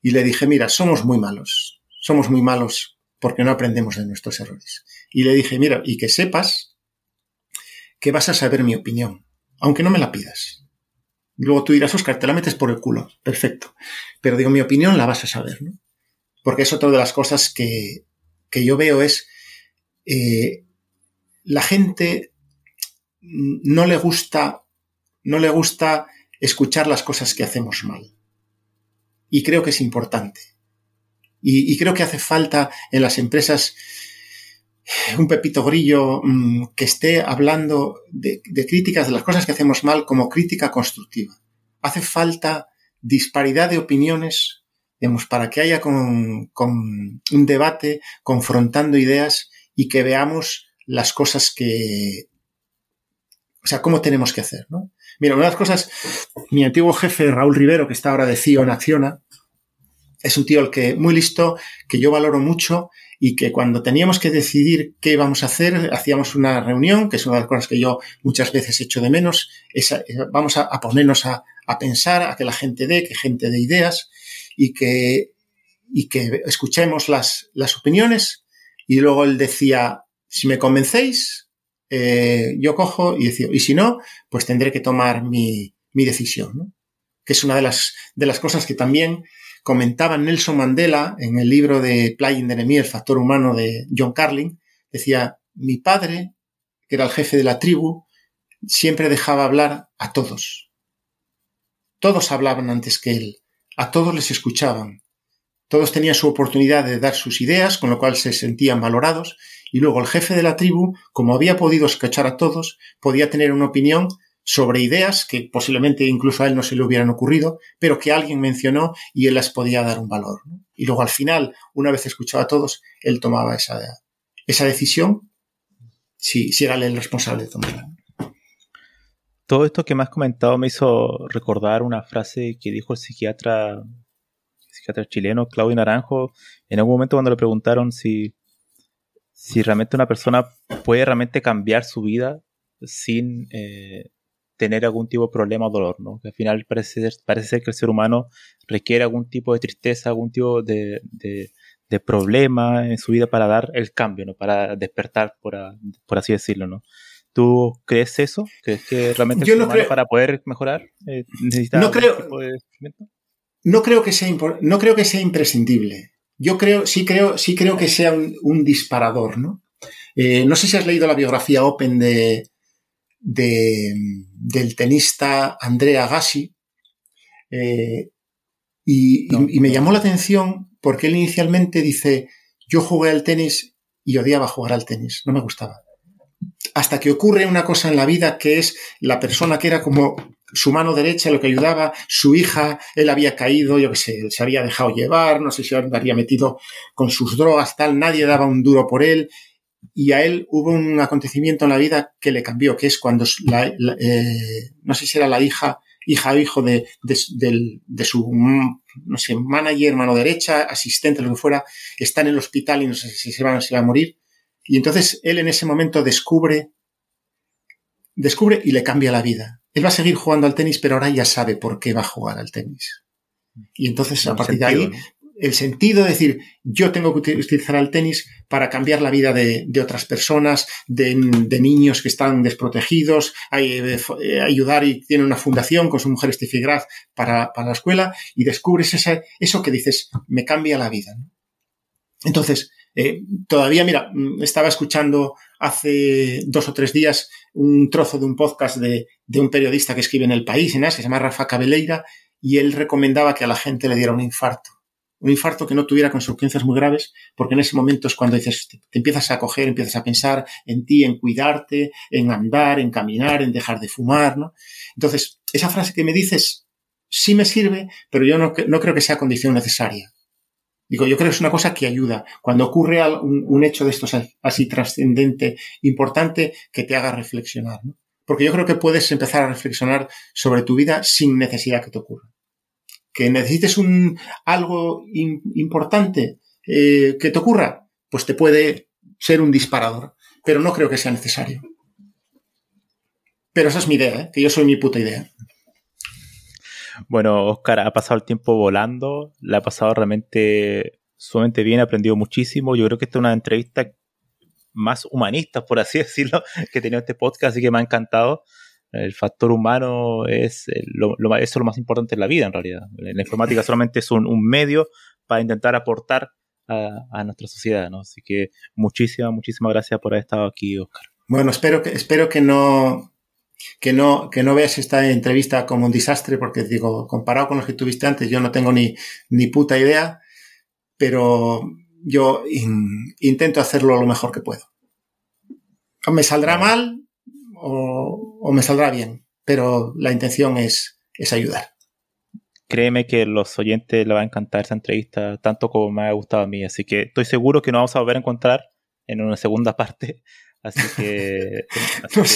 y le dije, mira, somos muy malos, somos muy malos porque no aprendemos de nuestros errores. Y le dije, mira, y que sepas que vas a saber mi opinión, aunque no me la pidas. Luego tú dirás, Oscar, te la metes por el culo. Perfecto. Pero digo, mi opinión la vas a saber, ¿no? Porque es otra de las cosas que, que yo veo es eh, la gente no le gusta, no le gusta escuchar las cosas que hacemos mal. Y creo que es importante. Y, y creo que hace falta en las empresas [laughs] un Pepito Grillo mmm, que esté hablando de, críticas de las cosas que hacemos mal como crítica constructiva. Hace falta disparidad de opiniones, digamos, para que haya con, con un debate confrontando ideas y que veamos las cosas que, o sea, cómo tenemos que hacer, ¿no? Mira, una de las cosas, mi antiguo jefe, Raúl Rivero, que está ahora de CIO en Acciona, es un tío el que muy listo, que yo valoro mucho y que cuando teníamos que decidir qué íbamos a hacer, hacíamos una reunión, que es una de las cosas que yo muchas veces echo de menos, eh, vamos a, a ponernos a, a, pensar, a que la gente dé, que gente dé ideas y que y que escuchemos las, las opiniones. Y luego él decía, si me convencéis, eh, yo cojo y decía, y si no, pues tendré que tomar mi, mi decisión, ¿no? Que es una de las, de las cosas que también comentaba Nelson Mandela en el libro de Playing the Enemy, el factor humano de John Carlin, decía, mi padre, que era el jefe de la tribu, siempre dejaba hablar a todos. Todos hablaban antes que él, a todos les escuchaban. Todos tenían su oportunidad de dar sus ideas, con lo cual se sentían valorados, y luego el jefe de la tribu, como había podido escuchar a todos, podía tener una opinión sobre ideas que posiblemente incluso a él no se le hubieran ocurrido, pero que alguien mencionó y él las podía dar un valor. Y luego al final, una vez escuchado a todos, él tomaba esa, esa decisión si, si era él el responsable de tomarla. Todo esto que me has comentado me hizo recordar una frase que dijo el psiquiatra, psiquiatra chileno Claudio Naranjo en algún momento cuando le preguntaron si, si realmente una persona puede realmente cambiar su vida sin eh, tener algún tipo de problema o dolor, ¿no? Que al final parece, parece ser que el ser humano requiere algún tipo de tristeza, algún tipo de, de, problema en su vida para dar el cambio, ¿no? Para despertar, por, por así decirlo, ¿no? ¿Tú crees eso? ¿Crees que realmente el ser humano para poder mejorar eh, necesita no creo, tipo de no creo que sea no creo que sea imprescindible. Yo creo, sí creo, sí creo que sea un, disparador, ¿no? Eh, no sé si has leído la biografía Open de, de, del tenista Andrea Gassi. Eh, y, me llamó la atención porque él inicialmente dice, yo jugué al tenis y odiaba jugar al tenis, no me gustaba. Hasta que ocurre una cosa en la vida que es la persona que era como su mano derecha, lo que ayudaba, su hija, él había caído, yo qué sé, se había dejado llevar, no sé si había metido con sus drogas, tal, nadie daba un duro por él, y a él hubo un acontecimiento en la vida que le cambió, que es cuando la, eh, no sé si era la hija, hija o hijo de, de, su, no sé, manager, mano derecha, asistente, lo que fuera, está en el hospital y no sé si se va, se va a morir. Y entonces él en ese momento descubre, descubre y le cambia la vida. Él va a seguir jugando al tenis, pero ahora ya sabe por qué va a jugar al tenis. Y entonces, a partir de ahí, el sentido de decir, yo tengo que utilizar el tenis para cambiar la vida de, otras personas, de, niños que están desprotegidos, eh, eh, ayudar y tiene una fundación con su mujer Steffi Graf para, la escuela y descubres eso que dices, me cambia la vida. Entonces, eh, todavía, mira, mm, estaba escuchando hace dos o tres días un trozo de un podcast de, un periodista que escribe en El País, en se llama Rafa Cabeleira, y él recomendaba que a la gente le diera un infarto un infarto que no tuviera consecuencias muy graves, porque en ese momento es cuando dices, te, empiezas a coger, empiezas a pensar en ti, en cuidarte, en andar, en caminar, en dejar de fumar, ¿no? Entonces, esa frase que me dices sí me sirve, pero yo no, no creo que sea condición necesaria. Digo, yo creo que es una cosa que ayuda. Cuando ocurre un, un hecho de estos así trascendente, importante, que te haga reflexionar, ¿no? Porque yo creo que puedes empezar a reflexionar sobre tu vida sin necesidad que te ocurra que necesites un, algo importante eh, que te ocurra, pues te puede ser un disparador, pero no creo que sea necesario. Pero esa es mi idea, ¿eh? que yo soy mi puta idea. Bueno, Oscar, ha pasado el tiempo volando, la ha pasado realmente sumamente bien, ha aprendido muchísimo. Yo creo que esta es una entrevista más humanista, por así [laughs] decirlo, que he tenido este podcast, así que me ha encantado el factor humano es lo, eso es lo más importante en la vida, en realidad. La informática solamente es un, medio para intentar aportar a, nuestra sociedad, ¿no? Así que muchísimas, muchísimas gracias por haber estado aquí, Oscar. Bueno, espero que, espero que no, que no, que no veas esta entrevista como un desastre, porque digo, comparado con los que tuviste antes, yo no tengo ni, ni puta idea, pero yo intento hacerlo lo mejor que puedo. Me saldrá mal, o, me saldrá bien, pero la intención es, es ayudar. Créeme que los oyentes le va a encantar esa entrevista tanto como me ha gustado a mí, así que estoy seguro que nos vamos a volver a encontrar en una segunda [laughs] parte. [laughs] Así que,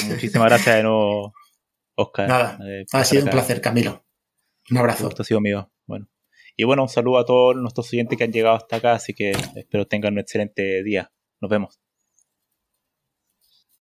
muchísimas gracias de nuevo, Oscar. Nada, eh, ha sido un placer, Camilo. Un abrazo. Esto ha sido mío. Bueno. Y bueno, un saludo a todos nuestros oyentes que han llegado hasta acá, así que espero tengan un excelente día. Nos vemos.